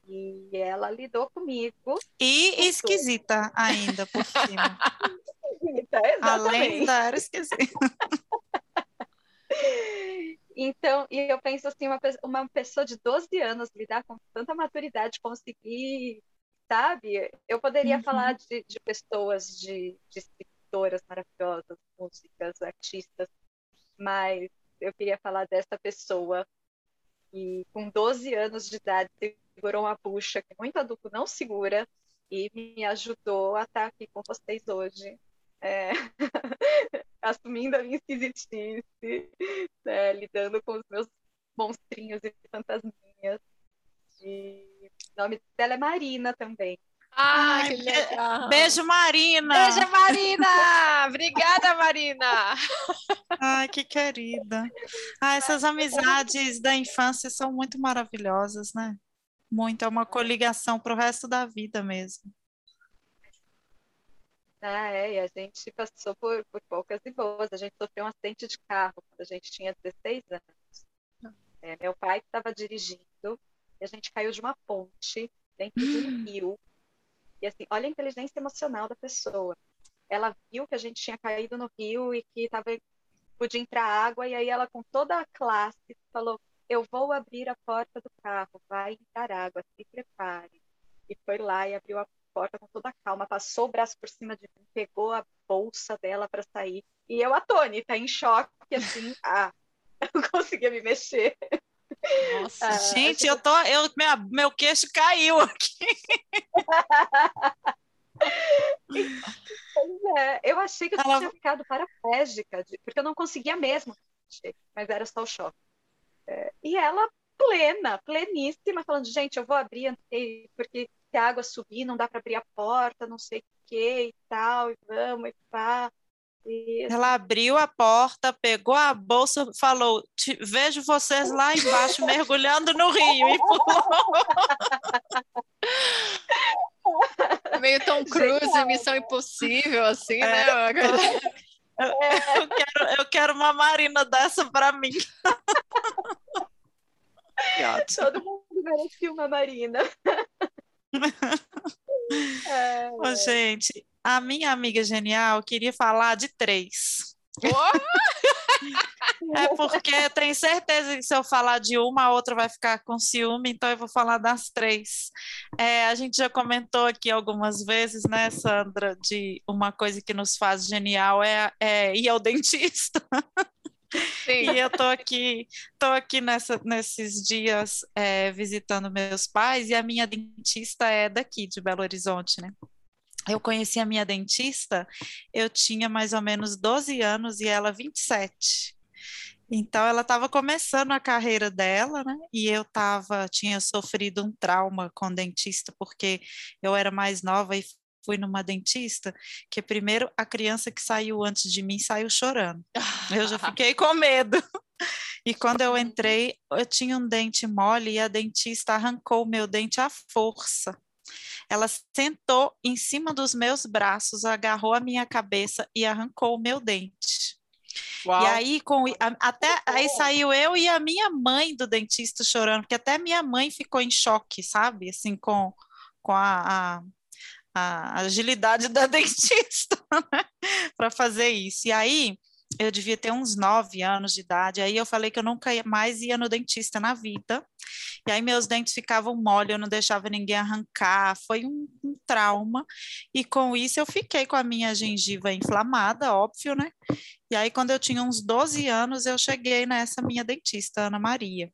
E ela lidou comigo. E esquisita tudo. ainda por cima. esquisita, exatamente. Além da era esquisita. Então, e eu penso assim, uma, uma pessoa de 12 anos lidar com tanta maturidade, conseguir, sabe? Eu poderia uhum. falar de, de pessoas, de, de escritoras maravilhosas, músicas, artistas, mas eu queria falar dessa pessoa que, com 12 anos de idade, segurou uma bucha que muito adulto não segura e me ajudou a estar aqui com vocês hoje. É... assumindo a minha esquisitice, né? lidando com os meus monstrinhos e fantasminhas. E... O nome dela é Marina também. Ai, que legal. Beijo, Marina. Beijo, Marina. Obrigada, Marina. Ai, que querida. Ah, essas amizades da infância são muito maravilhosas, né? Muito, é uma coligação para o resto da vida mesmo. Ah, é, e a gente passou por, por poucas e boas. A gente sofreu um acidente de carro quando a gente tinha 16 anos. É, meu pai estava dirigindo e a gente caiu de uma ponte dentro de um rio e assim, olha a inteligência emocional da pessoa. Ela viu que a gente tinha caído no rio e que tava, podia entrar água, e aí ela, com toda a classe, falou: Eu vou abrir a porta do carro, vai entrar água, se prepare. E foi lá e abriu a porta com toda a calma, passou o braço por cima de mim, pegou a bolsa dela para sair. E eu, atônita, em choque, assim, ah, eu não conseguia me mexer. Nossa, ah, gente, eu tô, eu, minha, meu queixo caiu aqui. é, eu achei que eu Ela... tinha ficado paraplégica, porque eu não conseguia mesmo, mas era só o choque. É, e ela plena, pleníssima, falando, gente, eu vou abrir, porque se a água subir, não dá para abrir a porta, não sei o que e tal, e vamos, e pá. Isso. Ela abriu a porta, pegou a bolsa, falou: Vejo vocês lá embaixo mergulhando no rio e pulou. Meio Tom Cruise, Missão Impossível, assim, né? é. né? Eu, quero, eu quero uma marina dessa para mim. Todo mundo merece uma marina. É, Ô, gente, a minha amiga genial queria falar de três. é porque tenho certeza que se eu falar de uma, a outra vai ficar com ciúme, então eu vou falar das três. É, a gente já comentou aqui algumas vezes, né, Sandra, de uma coisa que nos faz genial é, é ir ao dentista. Sim. E eu tô aqui, tô aqui nessa, nesses dias é, visitando meus pais e a minha dentista é daqui de Belo Horizonte, né? eu conheci a minha dentista, eu tinha mais ou menos 12 anos e ela 27. Então ela estava começando a carreira dela, né? E eu tava, tinha sofrido um trauma com dentista porque eu era mais nova e fui numa dentista que primeiro a criança que saiu antes de mim saiu chorando. Eu já fiquei com medo. E quando eu entrei, eu tinha um dente mole e a dentista arrancou o meu dente à força. Ela sentou em cima dos meus braços, agarrou a minha cabeça e arrancou o meu dente. Uau. E aí, com, até aí saiu eu e a minha mãe do dentista chorando, porque até minha mãe ficou em choque, sabe? Assim, com, com a, a a agilidade da dentista né? para fazer isso. E aí eu devia ter uns nove anos de idade. Aí eu falei que eu nunca mais ia no dentista na vida. E aí meus dentes ficavam mole, eu não deixava ninguém arrancar, foi um, um trauma. E com isso eu fiquei com a minha gengiva inflamada, óbvio, né? E aí quando eu tinha uns 12 anos, eu cheguei nessa minha dentista, Ana Maria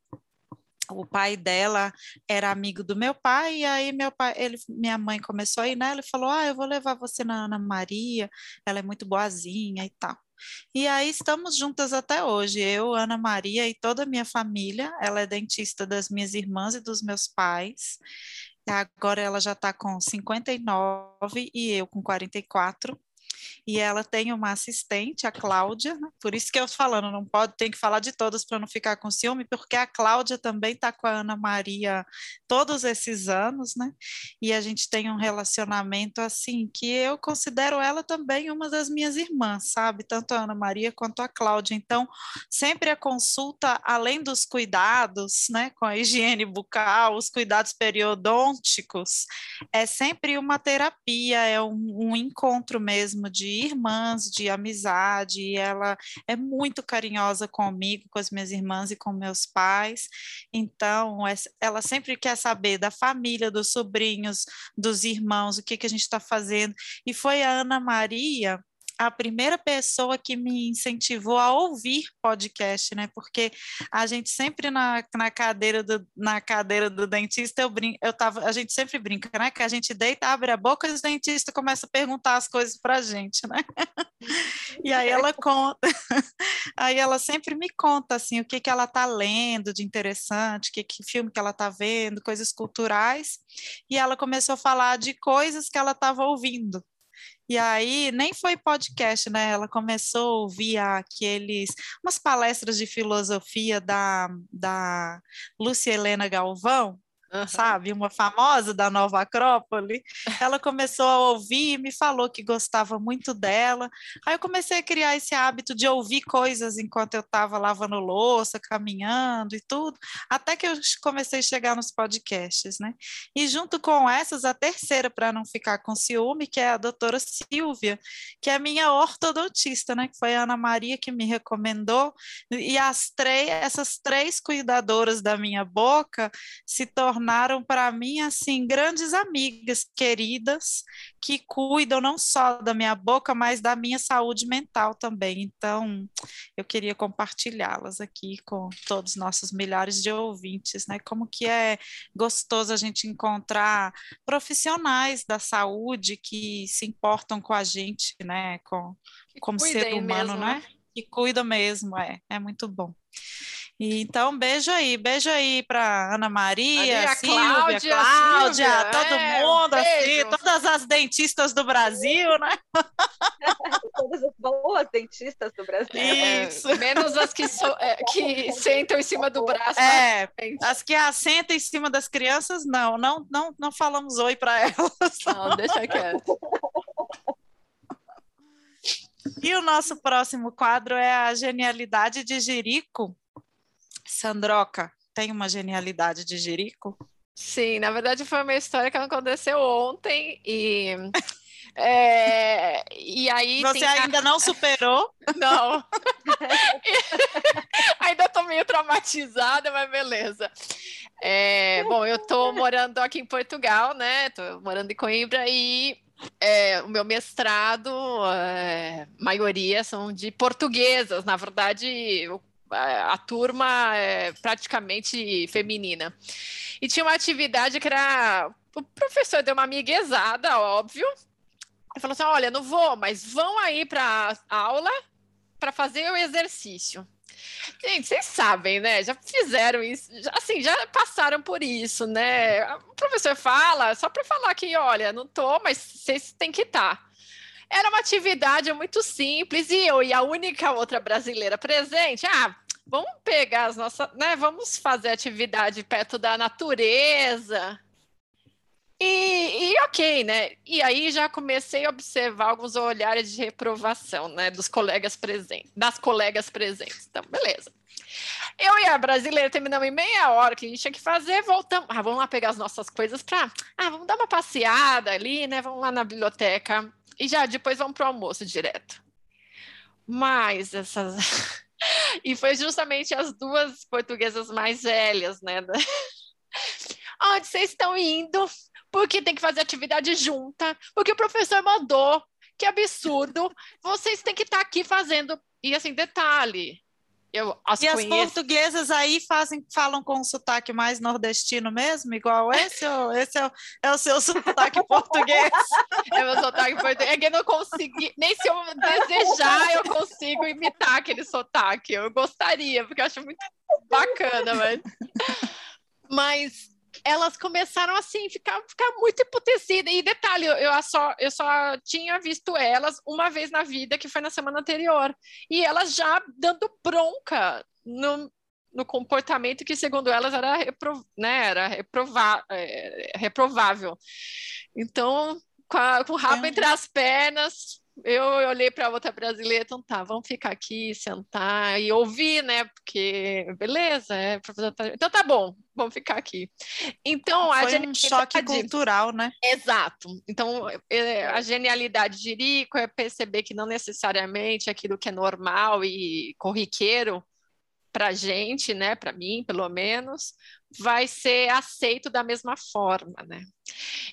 o pai dela era amigo do meu pai, e aí meu pai, ele, minha mãe começou a ir nela e falou: Ah, eu vou levar você na Ana Maria, ela é muito boazinha e tal. E aí estamos juntas até hoje, eu, Ana Maria e toda a minha família. Ela é dentista das minhas irmãs e dos meus pais. Agora ela já está com 59 e eu com 44 e ela tem uma assistente, a Cláudia, né? por isso que eu falando, não pode, tem que falar de todas para não ficar com ciúme, porque a Cláudia também está com a Ana Maria todos esses anos, né? E a gente tem um relacionamento assim que eu considero ela também uma das minhas irmãs, sabe? Tanto a Ana Maria quanto a Cláudia. Então, sempre a consulta, além dos cuidados, né, com a higiene bucal, os cuidados periodônticos, é sempre uma terapia, é um, um encontro mesmo de irmãs, de amizade, e ela é muito carinhosa comigo, com as minhas irmãs e com meus pais. Então, ela sempre quer saber da família, dos sobrinhos, dos irmãos, o que, que a gente está fazendo. E foi a Ana Maria a primeira pessoa que me incentivou a ouvir podcast, né? Porque a gente sempre na, na cadeira do na cadeira do dentista eu brinco, eu tava, a gente sempre brinca, né? Que a gente deita, abre a boca e o dentista começa a perguntar as coisas para a gente, né? e aí ela conta, aí ela sempre me conta assim o que que ela tá lendo de interessante, que, que filme que ela tá vendo, coisas culturais, e ela começou a falar de coisas que ela estava ouvindo. E aí nem foi podcast, né? Ela começou a ouvir aqueles umas palestras de filosofia da, da Lúcia Helena Galvão, uhum. sabe? Uma famosa da Nova Acrópole. Ela começou a ouvir e me falou que gostava muito dela. Aí eu comecei a criar esse hábito de ouvir coisas enquanto eu estava lavando louça, caminhando e tudo, até que eu comecei a chegar nos podcasts, né? E junto com essas, a terceira, para não ficar com ciúme, que é a doutora Silvia, que é minha ortodontista, né? Que foi a Ana Maria que me recomendou. E as três, essas três cuidadoras da minha boca se tornaram tornaram para mim assim grandes amigas, queridas, que cuidam não só da minha boca, mas da minha saúde mental também. Então, eu queria compartilhá-las aqui com todos os nossos milhares de ouvintes, né? Como que é gostoso a gente encontrar profissionais da saúde que se importam com a gente, né? Com como ser humano, mesmo, né? Que cuida mesmo, é, é muito bom. Então, beijo aí, beijo aí para Ana Maria, Maria Silvia, Cláudia, Cláudia Silvia, todo é, mundo, um assim, todas as dentistas do Brasil, né? todas as boas dentistas do Brasil. Isso. É, menos as que, so, é, que sentam em cima do braço. É, as que assentam em cima das crianças, não, não, não, não falamos oi para elas. Não, deixa quieto. E o nosso próximo quadro é a genialidade de Jerico, Sandroca, tem uma genialidade de Jerico? Sim, na verdade foi uma história que aconteceu ontem e. É, e aí Você ainda não superou? Não. ainda estou meio traumatizada, mas beleza. É, bom, eu estou morando aqui em Portugal, né? Estou morando em Coimbra e é, o meu mestrado, é, maioria são de portuguesas. Na verdade, eu a, turma é praticamente feminina. E tinha uma atividade que era. O professor deu uma amiguezada, óbvio. E falou assim: olha, não vou, mas vão aí para a aula para fazer o exercício. Gente, vocês sabem, né? Já fizeram isso, já, assim, já passaram por isso, né? O professor fala só para falar que, olha, não tô, mas vocês têm que estar. Tá. Era uma atividade muito simples e eu e a única outra brasileira presente, ah, vamos pegar as nossas, né? Vamos fazer atividade perto da natureza. E, e, ok, né? E aí já comecei a observar alguns olhares de reprovação, né, dos colegas presentes, das colegas presentes. Então, beleza. Eu e a brasileira terminamos em meia hora que a gente tinha que fazer, voltamos. Ah, vamos lá pegar as nossas coisas para. Ah, vamos dar uma passeada ali, né? Vamos lá na biblioteca e já depois vamos para o almoço direto. Mas essas. e foi justamente as duas portuguesas mais velhas, né? Onde vocês estão indo? Porque tem que fazer atividade junta, porque o professor mandou. Que absurdo! Vocês têm que estar tá aqui fazendo. E assim, detalhe, eu as e as portuguesas aí fazem, falam com um sotaque mais nordestino mesmo, igual esse? ou esse é o, é o seu sotaque português? É meu sotaque português. É que eu não consegui, nem se eu desejar, eu consigo imitar aquele sotaque. Eu gostaria, porque eu acho muito bacana, mas. Mas elas começaram assim, ficar, ficar muito emputecidas. E detalhe, eu só, eu só tinha visto elas uma vez na vida, que foi na semana anterior. E elas já dando bronca no, no comportamento que, segundo elas, era, repro, né, era é, reprovável. Então, com, a, com o rabo é. entre as pernas, eu olhei para outra brasileira, então tá, vamos ficar aqui, sentar e ouvir, né? Porque beleza, é, então tá bom, vamos ficar aqui. Então Foi a um choque cultural, né? Exato. Então é, a genialidade de Irico é perceber que não necessariamente aquilo que é normal e corriqueiro para gente, né? Para mim, pelo menos, vai ser aceito da mesma forma, né?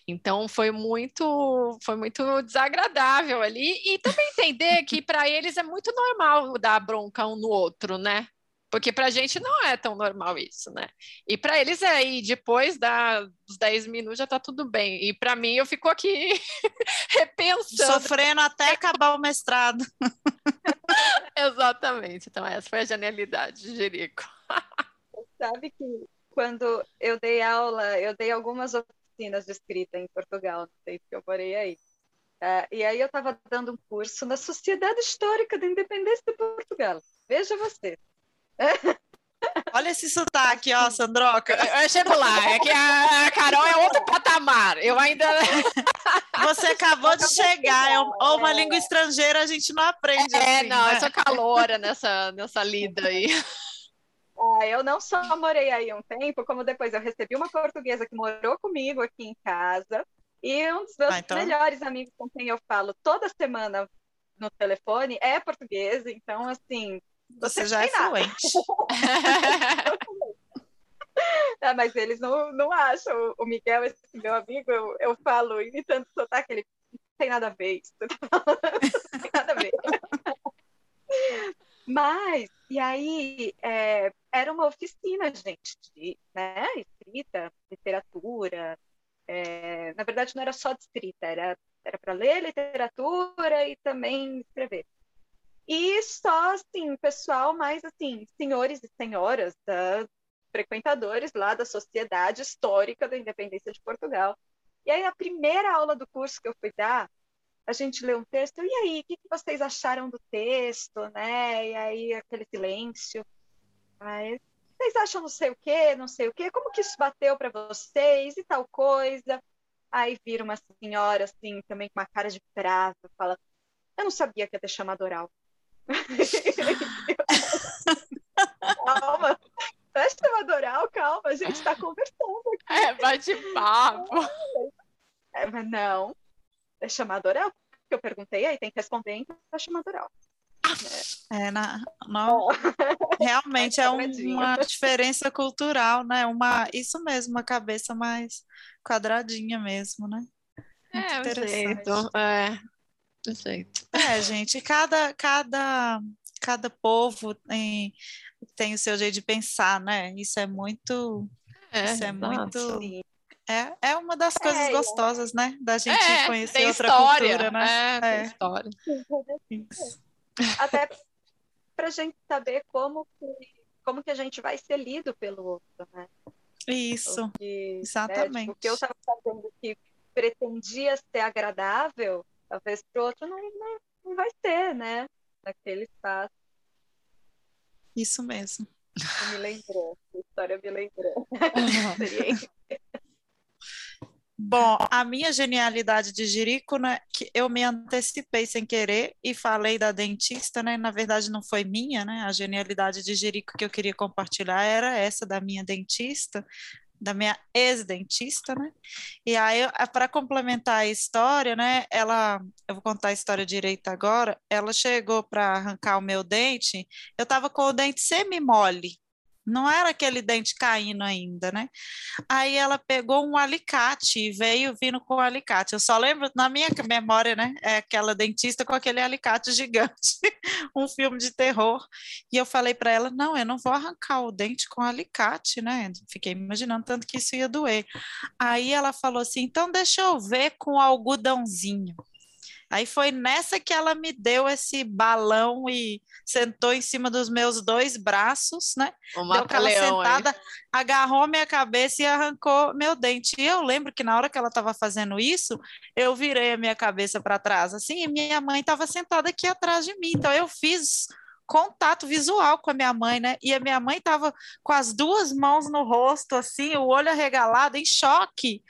Então foi muito foi muito desagradável ali e também entender que para eles é muito normal dar bronca um no outro, né? Porque para a gente não é tão normal isso, né? E para eles é, e depois da, dos 10 minutos já está tudo bem. E para mim eu fico aqui repensando. Sofrendo até acabar o mestrado. Exatamente. Então essa foi a genialidade de Jerico. Sabe que quando eu dei aula, eu dei algumas oficinas de escrita em Portugal, não sei se eu morei aí. Uh, e aí eu estava dando um curso na Sociedade Histórica da Independência de Portugal. Veja você. Olha esse sotaque, ó, Sandroca. Eu chego lá, é que a Carol é outro patamar. Eu ainda. Você acabou de chegar, é ou uma língua estrangeira a gente não aprende. É, assim, não, né? eu sou calora nessa, nessa lida aí. Ah, eu não só morei aí um tempo, como depois eu recebi uma portuguesa que morou comigo aqui em casa. E um dos meus ah, então... melhores amigos com quem eu falo toda semana no telefone é português. Então, assim. Você já é fluente. ah, mas eles não, não acham. O Miguel, esse meu amigo, eu, eu falo imitando sotaque, ele não tem nada a ver isso. não tem nada a ver. Mas, e aí, é, era uma oficina, gente, de né, escrita, literatura. É, na verdade, não era só de escrita, era para ler literatura e também escrever. E só, assim, pessoal mais, assim, senhores e senhoras, da, frequentadores lá da Sociedade Histórica da Independência de Portugal. E aí, a primeira aula do curso que eu fui dar, a gente lê um texto, e aí, o que, que vocês acharam do texto, né? E aí, aquele silêncio. Aí, vocês acham não sei o quê, não sei o quê, como que isso bateu para vocês e tal coisa? Aí vira uma senhora, assim, também com uma cara de brava, fala, eu não sabia que ia ter chamado oral. calma, não é chamado oral, calma, a gente está conversando aqui. É, bate papo. É, mas não, é chamado oral. Eu perguntei, aí tem que responder, então é chamado oral. É, na, não, realmente é um, uma diferença cultural, né? Uma, isso mesmo, uma cabeça mais quadradinha mesmo, né? Muito é, interessante. É, jeito. É, gente, cada, cada, cada povo tem, tem o seu jeito de pensar, né? Isso é muito. É, isso é muito. É, é uma das coisas é, gostosas, né? Da gente é, conhecer outra história, cultura, né? É, é. história. Isso. Até para a gente saber como que, como que a gente vai ser lido pelo outro, né? Isso, Porque, exatamente. Né, tipo, o que eu estava fazendo que pretendia ser agradável, talvez para o outro não, não, não vai ser, né? Naquele espaço. Isso mesmo. Me lembrou, a história me lembrou. Bom, a minha genialidade de Jerico, né, que eu me antecipei sem querer e falei da dentista, né, na verdade não foi minha, né, a genialidade de Jerico que eu queria compartilhar era essa da minha dentista, da minha ex-dentista, né, e aí para complementar a história, né, ela, eu vou contar a história direita agora, ela chegou para arrancar o meu dente, eu estava com o dente semi-mole, não era aquele dente caindo ainda, né? Aí ela pegou um alicate e veio vindo com o alicate. Eu só lembro, na minha memória, né? É aquela dentista com aquele alicate gigante, um filme de terror. E eu falei para ela: não, eu não vou arrancar o dente com alicate, né? Fiquei imaginando tanto que isso ia doer. Aí ela falou assim: então deixa eu ver com algodãozinho. Aí foi nessa que ela me deu esse balão e sentou em cima dos meus dois braços, né? Uma deu aquela sentada, agarrou minha cabeça e arrancou meu dente. E eu lembro que na hora que ela estava fazendo isso, eu virei a minha cabeça para trás, assim, e minha mãe estava sentada aqui atrás de mim. Então eu fiz contato visual com a minha mãe, né? E a minha mãe estava com as duas mãos no rosto, assim, o olho arregalado, em choque,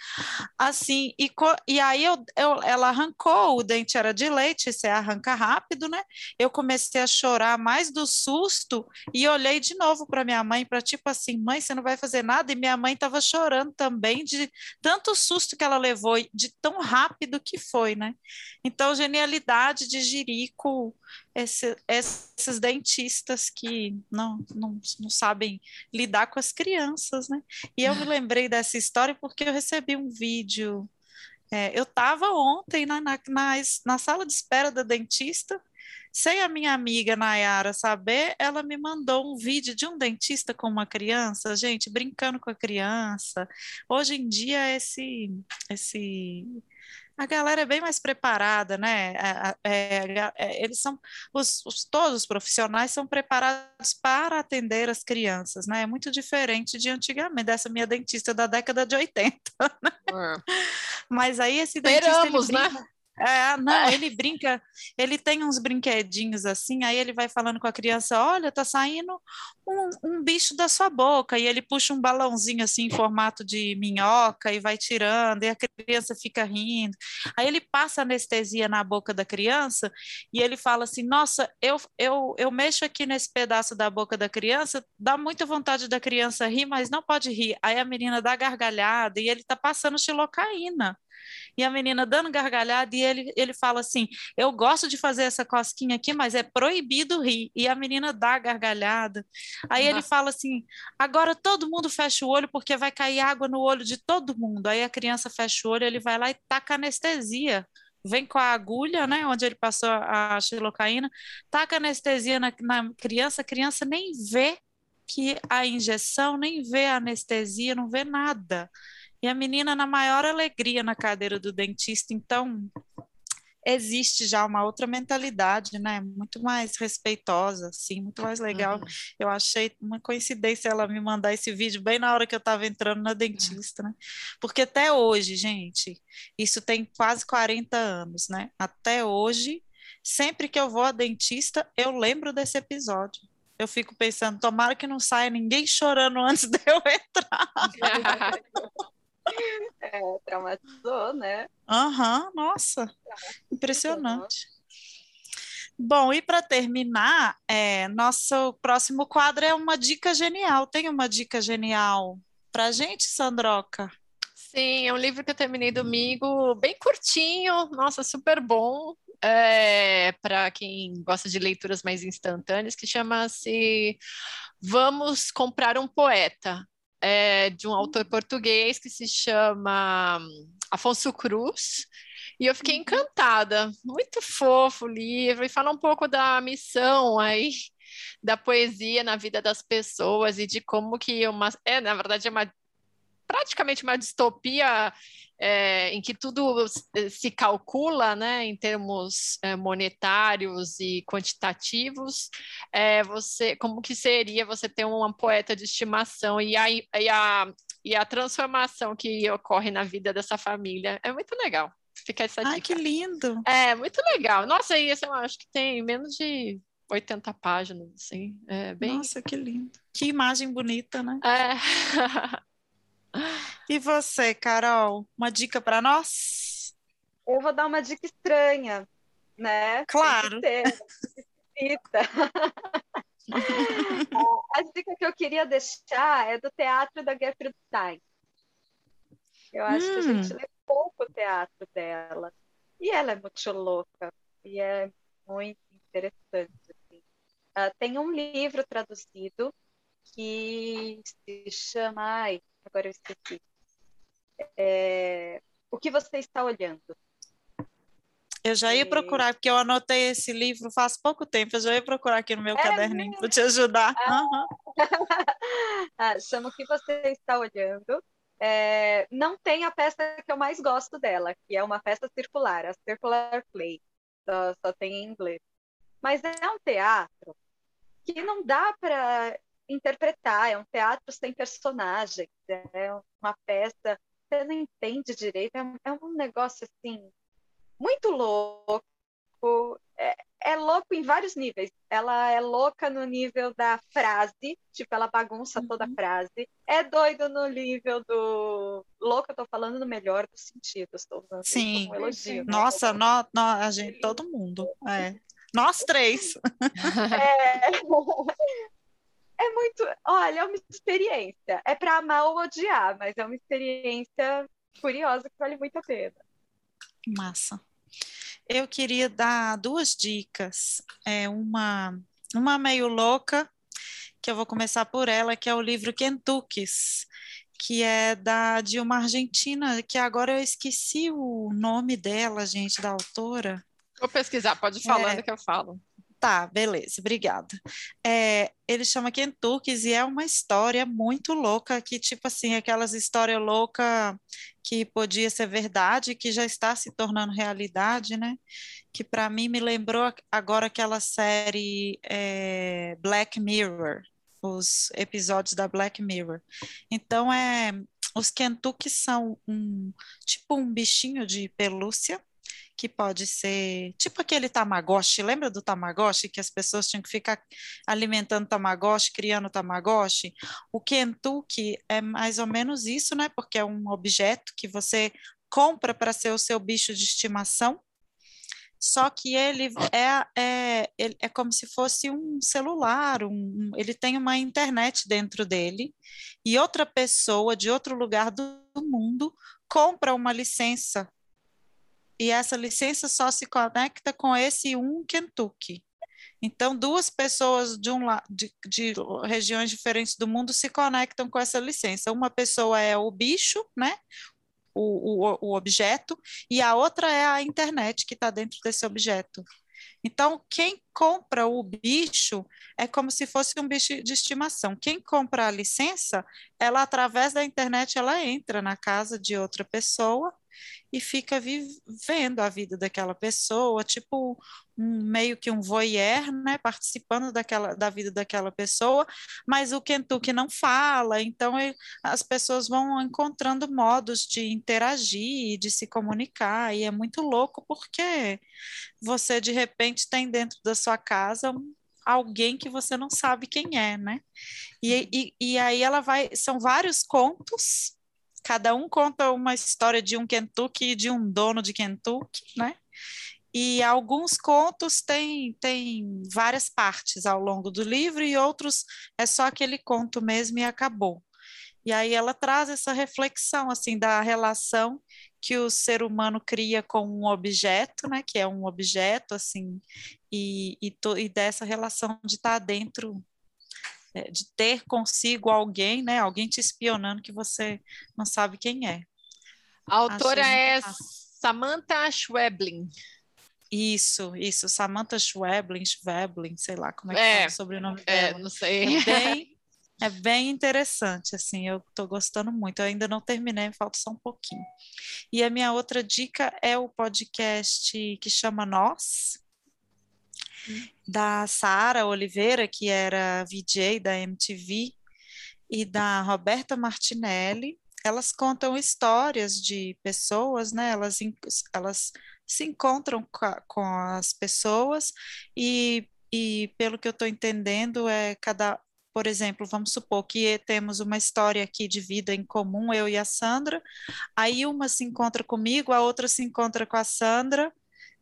assim. E, e aí eu, eu, ela arrancou, o dente era de leite, você arranca rápido, né? Eu comecei a chorar mais do susto e olhei de novo para minha mãe, para tipo assim, mãe, você não vai fazer nada? E minha mãe estava chorando também de tanto susto que ela levou, de tão rápido que foi, né? Então, genialidade de Jirico esse, esses dentistas que não, não, não sabem lidar com as crianças, né? E eu me lembrei dessa história porque eu recebi um vídeo. É, eu estava ontem na, na, na, na sala de espera da dentista, sem a minha amiga Nayara saber, ela me mandou um vídeo de um dentista com uma criança, gente, brincando com a criança. Hoje em dia, esse, esse a galera é bem mais preparada, né? É, é, eles são, os, os, todos os profissionais são preparados para atender as crianças, né? É muito diferente de antigamente, dessa minha dentista da década de 80. Né? É. Mas aí esse dentista. Esperamos, né? É, não, ele brinca, ele tem uns brinquedinhos assim, aí ele vai falando com a criança, olha, tá saindo um, um, bicho da sua boca, e ele puxa um balãozinho assim em formato de minhoca e vai tirando, e a criança fica rindo. Aí ele passa anestesia na boca da criança e ele fala assim, nossa, eu, eu, eu mexo aqui nesse pedaço da boca da criança, dá muita vontade da criança rir, mas não pode rir. Aí a menina dá gargalhada e ele tá passando xilocaína e a menina dando gargalhada, e ele, ele fala assim: Eu gosto de fazer essa cosquinha aqui, mas é proibido rir. E a menina dá gargalhada. Aí Nossa. ele fala assim: Agora todo mundo fecha o olho, porque vai cair água no olho de todo mundo. Aí a criança fecha o olho, ele vai lá e taca anestesia vem com a agulha, né, onde ele passou a xilocaína, taca anestesia na, na, criança, a criança nem vê que a injeção, nem vê a anestesia, não vê nada. E a menina na maior alegria na cadeira do dentista, então existe já uma outra mentalidade, né? Muito mais respeitosa, assim, muito mais legal. Uhum. Eu achei uma coincidência ela me mandar esse vídeo bem na hora que eu estava entrando na dentista, né? Porque até hoje, gente, isso tem quase 40 anos, né? Até hoje, sempre que eu vou à dentista, eu lembro desse episódio. Eu fico pensando, tomara que não saia ninguém chorando antes de eu entrar. É, traumatizou, né? Aham, uhum, nossa, impressionante. Bom, e para terminar, é, nosso próximo quadro é uma dica genial. Tem uma dica genial para gente, Sandroca? Sim, é um livro que eu terminei domingo, bem curtinho, nossa, super bom. É, para quem gosta de leituras mais instantâneas, que chama-se Vamos Comprar um Poeta, é, de um autor hum. português que se chama Afonso Cruz. E eu fiquei uhum. encantada, muito fofo o livro, e fala um pouco da missão aí da poesia na vida das pessoas e de como que uma é na verdade é uma praticamente uma distopia é, em que tudo se calcula né, em termos é, monetários e quantitativos, é, você como que seria você ter uma poeta de estimação e a, e, a, e a transformação que ocorre na vida dessa família. É muito legal. Fica essa Ai, que lindo! É, muito legal. Nossa, e eu acho que tem menos de 80 páginas, assim. É bem... Nossa, que lindo. Que imagem bonita, né? É. E você, Carol, uma dica para nós? Eu vou dar uma dica estranha, né? Claro. a dica que eu queria deixar é do teatro da Gertrude Stein. Eu acho hum. que a gente hum. lê pouco o teatro dela. E ela é muito louca. E é muito interessante. Assim. Uh, tem um livro traduzido que se chama. Ai, agora eu esqueci. É, o que você está olhando? Eu já ia procurar, porque eu anotei esse livro faz pouco tempo, eu já ia procurar aqui no meu é caderninho para te ajudar. Ah. Uhum. ah, chama o que você está olhando. É, não tem a peça que eu mais gosto dela, que é uma peça circular, a Circular Play. Só, só tem em inglês. Mas é um teatro que não dá para interpretar, é um teatro sem personagens, é uma peça, você não entende direito, é, é um negócio assim muito louco. É, é, louco em vários níveis. Ela é louca no nível da frase, tipo, ela bagunça uhum. toda a uhum. frase. É doido no nível do. Louco, eu tô falando no melhor dos sentidos. Tô usando Sim. Um elogio, né? Nossa, no, no, a gente, todo mundo. É. Nós três. É... é muito. Olha, é uma experiência. É para amar ou odiar, mas é uma experiência curiosa que vale muito a pena. Massa. Eu queria dar duas dicas. É uma, uma meio louca, que eu vou começar por ela, que é o livro Kentuckys, que é da de uma argentina, que agora eu esqueci o nome dela, gente, da autora. Vou pesquisar, pode ir falando é, que eu falo. Tá, beleza, obrigada. É, ele chama Kentuckys e é uma história muito louca, que tipo assim, aquelas histórias loucas que podia ser verdade, que já está se tornando realidade, né? Que para mim me lembrou agora aquela série é, Black Mirror, os episódios da Black Mirror. Então é os Kentucky são um tipo um bichinho de pelúcia que pode ser tipo aquele Tamagotchi, lembra do Tamagotchi que as pessoas tinham que ficar alimentando Tamagotchi, criando Tamagotchi? O Kentucky é mais ou menos isso, né? Porque é um objeto que você compra para ser o seu bicho de estimação, só que ele é, é, é como se fosse um celular, um, ele tem uma internet dentro dele, e outra pessoa de outro lugar do mundo compra uma licença e essa licença só se conecta com esse um Kentucky. Então, duas pessoas de, um, de, de regiões diferentes do mundo se conectam com essa licença. Uma pessoa é o bicho, né? O, o, o objeto, e a outra é a internet que está dentro desse objeto. Então, quem compra o bicho é como se fosse um bicho de estimação. Quem compra a licença, ela através da internet ela entra na casa de outra pessoa e fica vivendo a vida daquela pessoa, tipo um, meio que um voyeur, né, participando daquela, da vida daquela pessoa, mas o Kentucky não fala, então ele, as pessoas vão encontrando modos de interagir, de se comunicar, e é muito louco porque você de repente tem dentro da sua casa alguém que você não sabe quem é, né? E, e, e aí ela vai, são vários contos cada um conta uma história de um Kentucky e de um dono de Kentucky, né? E alguns contos têm, têm várias partes ao longo do livro e outros é só aquele conto mesmo e acabou. E aí ela traz essa reflexão assim da relação que o ser humano cria com um objeto, né, que é um objeto assim, e, e, to, e dessa relação de estar dentro é, de ter consigo alguém, né, alguém te espionando que você não sabe quem é. A autora é Samantha Schweblin. Isso, isso, Samantha Schweblin, Schweblin, sei lá como é que é, fala o sobrenome é, dela. não sei. É bem, é bem interessante, assim, eu estou gostando muito. Eu ainda não terminei, falta só um pouquinho. E a minha outra dica é o podcast que chama Nós, da Sara Oliveira, que era VJ da MTV, e da Roberta Martinelli. Elas contam histórias de pessoas, né? Elas, elas se encontram com, as pessoas e, e, pelo que eu estou entendendo, é cada por exemplo, vamos supor que temos uma história aqui de vida em comum, eu e a Sandra, aí uma se encontra comigo, a outra se encontra com a Sandra,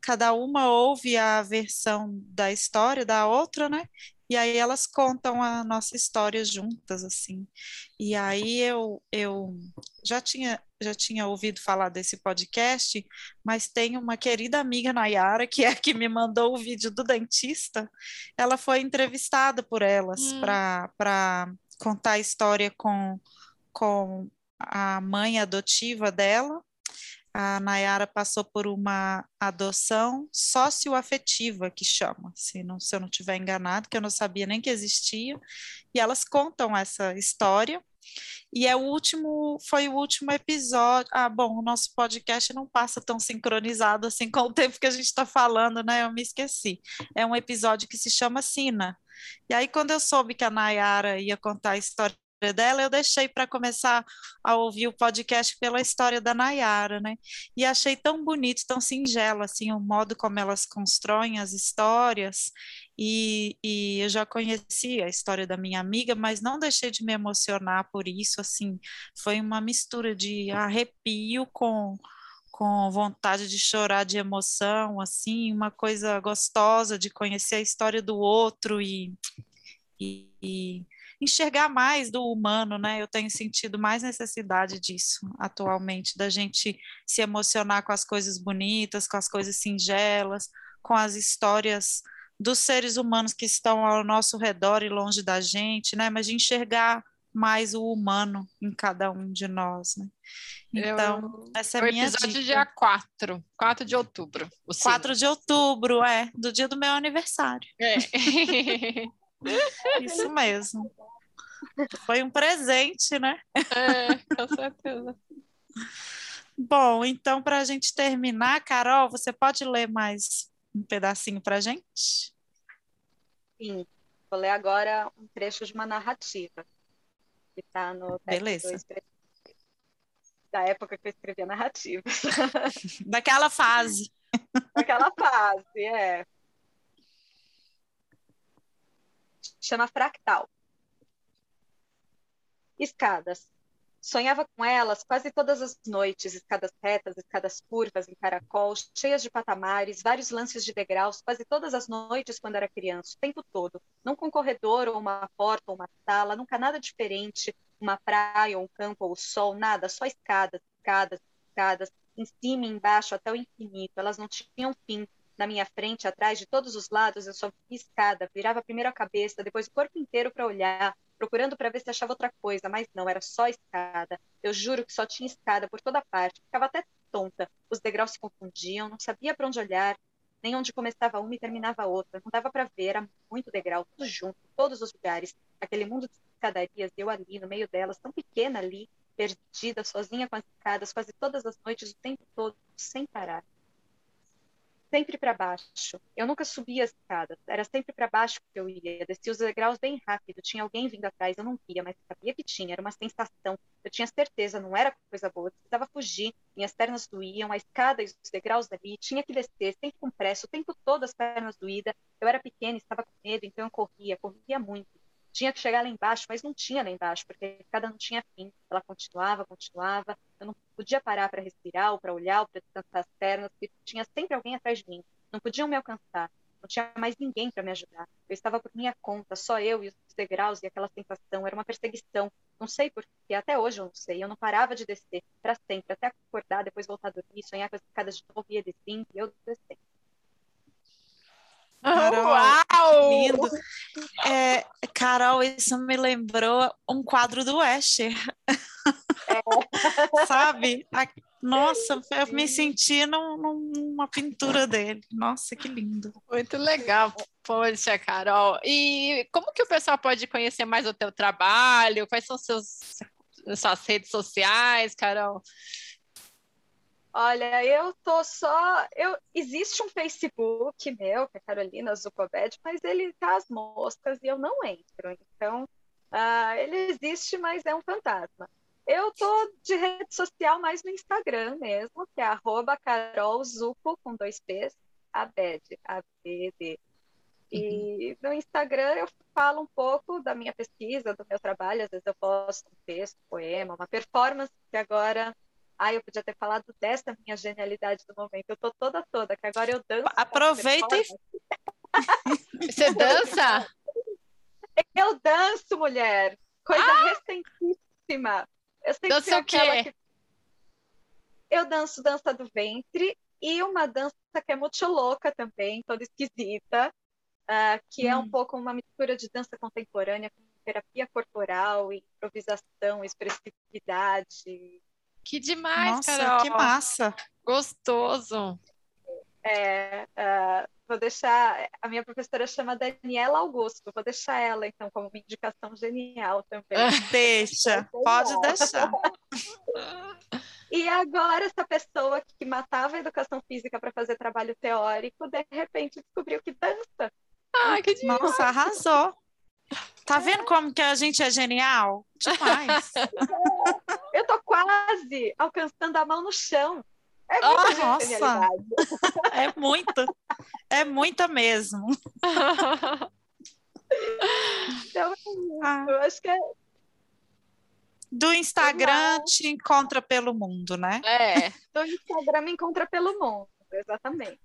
cada uma ouve a versão da história da outra, né? E aí elas contam a nossa história juntas, assim. E aí eu, eu já, tinha, já tinha ouvido falar desse podcast, mas tem uma querida amiga Nayara, que é a que me mandou o vídeo do dentista. Ela foi entrevistada por elas hum. para contar a história com, com a mãe adotiva dela. A Nayara passou por uma adoção socioafetiva, que chama, se, não, se eu não estiver enganado, que eu não sabia nem que existia. E elas contam essa história. E é o último, foi o último episódio. Ah, bom, o nosso podcast não passa tão sincronizado assim com o tempo que a gente está falando, né? Eu me esqueci. É um episódio que se chama Sina. E aí, quando eu soube que a Nayara ia contar a história dela, eu deixei para começar a ouvir o podcast pela história da Nayara, né? E achei tão bonito, tão singelo, assim, o modo como elas constroem as histórias. E, e eu já conhecia a história da minha amiga, mas não deixei de me emocionar por isso, assim, foi uma mistura de arrepio com com vontade de chorar de emoção, assim, uma coisa gostosa de conhecer a história do outro e, e, e enxergar mais do humano, né? Eu tenho sentido mais necessidade disso atualmente, da gente se emocionar com as coisas bonitas, com as coisas singelas, com as histórias dos seres humanos que estão ao nosso redor e longe da gente, né? Mas de enxergar mais o humano em cada um de nós, né? Então, Eu, essa é a minha episódio dica. dia 4, 4 de outubro. O 4 de outubro, é, do dia do meu aniversário. É. Isso mesmo. Foi um presente, né? é, com certeza. Bom, então, para a gente terminar, Carol, você pode ler mais um pedacinho para a gente? Sim, vou ler agora um trecho de uma narrativa que está no Beleza. da época que eu escrevi a narrativa. Daquela fase. Aquela fase, é. Chama Fractal. Escadas. Sonhava com elas quase todas as noites, escadas retas, escadas curvas, em caracol, cheias de patamares, vários lances de degraus, quase todas as noites quando era criança, o tempo todo. Nunca um corredor ou uma porta ou uma sala, nunca nada diferente, uma praia ou um campo ou o sol, nada, só escadas, escadas, escadas, em cima e embaixo até o infinito. Elas não tinham fim. Na minha frente, atrás, de todos os lados, eu só via escada, virava primeiro a cabeça, depois o corpo inteiro para olhar, procurando para ver se achava outra coisa, mas não, era só escada. Eu juro que só tinha escada por toda parte, ficava até tonta. Os degraus se confundiam, não sabia para onde olhar, nem onde começava uma e terminava a outra. Não dava para ver, era muito degrau, tudo junto, todos os lugares. Aquele mundo de escadarias, eu ali, no meio delas, tão pequena ali, perdida, sozinha com as escadas, quase todas as noites, o tempo todo, sem parar sempre para baixo. Eu nunca subia as escadas, era sempre para baixo que eu ia. Descia os degraus bem rápido, tinha alguém vindo atrás, eu não via, mas sabia que tinha, era uma sensação. Eu tinha certeza, não era coisa boa, eu precisava fugir, minhas pernas doíam, a escada e os degraus ali, tinha que descer, sempre com pressa, o tempo todo as pernas doídas. Eu era pequena, estava com medo, então eu corria, corria muito. Tinha que chegar lá embaixo, mas não tinha lá embaixo, porque a escada não tinha fim. Ela continuava, continuava. Eu não podia parar para respirar, ou para olhar, ou para descansar as pernas, porque tinha sempre alguém atrás de mim. Não podiam me alcançar. Não tinha mais ninguém para me ajudar. Eu estava por minha conta, só eu e os degraus e aquela sensação. Era uma perseguição. Não sei porquê, até hoje eu não sei. Eu não parava de descer para sempre, até acordar, depois voltar a dormir, sonhar com as escadas de novo eles vindo e eu descendo. Carol, Uau! Lindo. É, Carol, isso me lembrou um quadro do Escher. Sabe? A- Nossa, eu me senti num- numa pintura dele. Nossa, que lindo. Muito legal, poxa, Carol. E como que o pessoal pode conhecer mais o teu trabalho? Quais são seus, suas redes sociais, Carol? Olha, eu tô só. Eu, existe um Facebook meu, que é Carolina Zucobed, mas ele tá às moscas e eu não entro. Então, ah, ele existe, mas é um fantasma. Eu tô de rede social mais no Instagram mesmo, que é arroba carolzuco, com dois P's, abed, A-B-D. E no Instagram eu falo um pouco da minha pesquisa, do meu trabalho, às vezes eu posto um texto, um poema, uma performance, que agora Ai, eu podia ter falado dessa minha genialidade do momento. Eu tô toda toda, que agora eu danço. Aproveita e Você dança? Eu danço, mulher. Coisa recentíssima. Eu sempre Dança o quê? que- Eu danço dança do ventre e uma dança que é muito louca também, toda esquisita, ah, que é um Hum. pouco uma mistura de dança contemporânea com terapia corporal, improvisação, expressividade. Que demais, Nossa, Carol. que massa. Gostoso. É, uh, vou deixar. A minha professora chama Daniela Augusto, vou deixar ela, então, como uma indicação genial também. Deixa, pode deixar. E agora, essa pessoa que matava a educação física para fazer trabalho teórico, de repente descobriu que dança. Ai, que demais. Nossa, arrasou. Tá vendo como que a gente é genial? Demais. Eu tô quase alcançando a mão no chão. É muita Oh, nossa. É muito. É muita mesmo. Então, Ah, eu acho que é do Instagram te encontra pelo mundo, né? É. do Instagram me encontra pelo mundo, exatamente.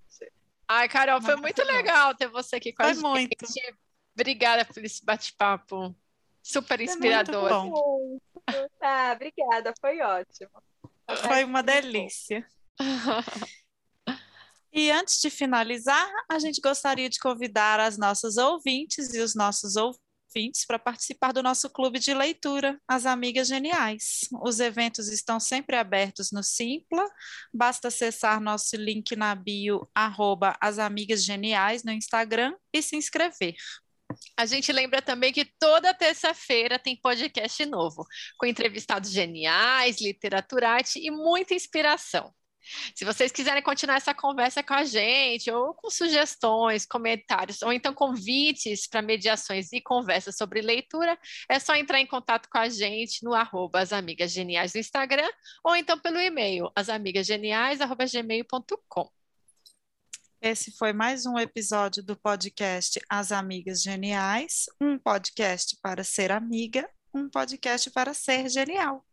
Ai, Carol, foi muito legal ter você aqui com a Foi gente. muito. Obrigada por esse bate-papo. Super inspirador. bom. Ah, obrigada, foi ótimo. Foi uma delícia. E antes de finalizar, a gente gostaria de convidar as nossas ouvintes e os nossos ouvintes para participar do nosso clube de leitura, As Amigas Geniais. Os eventos estão sempre abertos no Simpla, basta acessar nosso link na bio, arroba As Amigas Geniais no Instagram e se inscrever. A gente lembra também que toda terça-feira tem podcast novo, com entrevistados geniais, literatura, arte e muita inspiração. Se vocês quiserem continuar essa conversa com a gente, ou com sugestões, comentários, ou então convites para mediações e conversas sobre leitura, é só entrar em contato com a gente no arroba As Amigas Geniais no Instagram, ou então pelo e-mail, asamigasgeniais.gmail.com. Esse foi mais um episódio do podcast As Amigas Geniais, um podcast para ser amiga, um podcast para ser genial.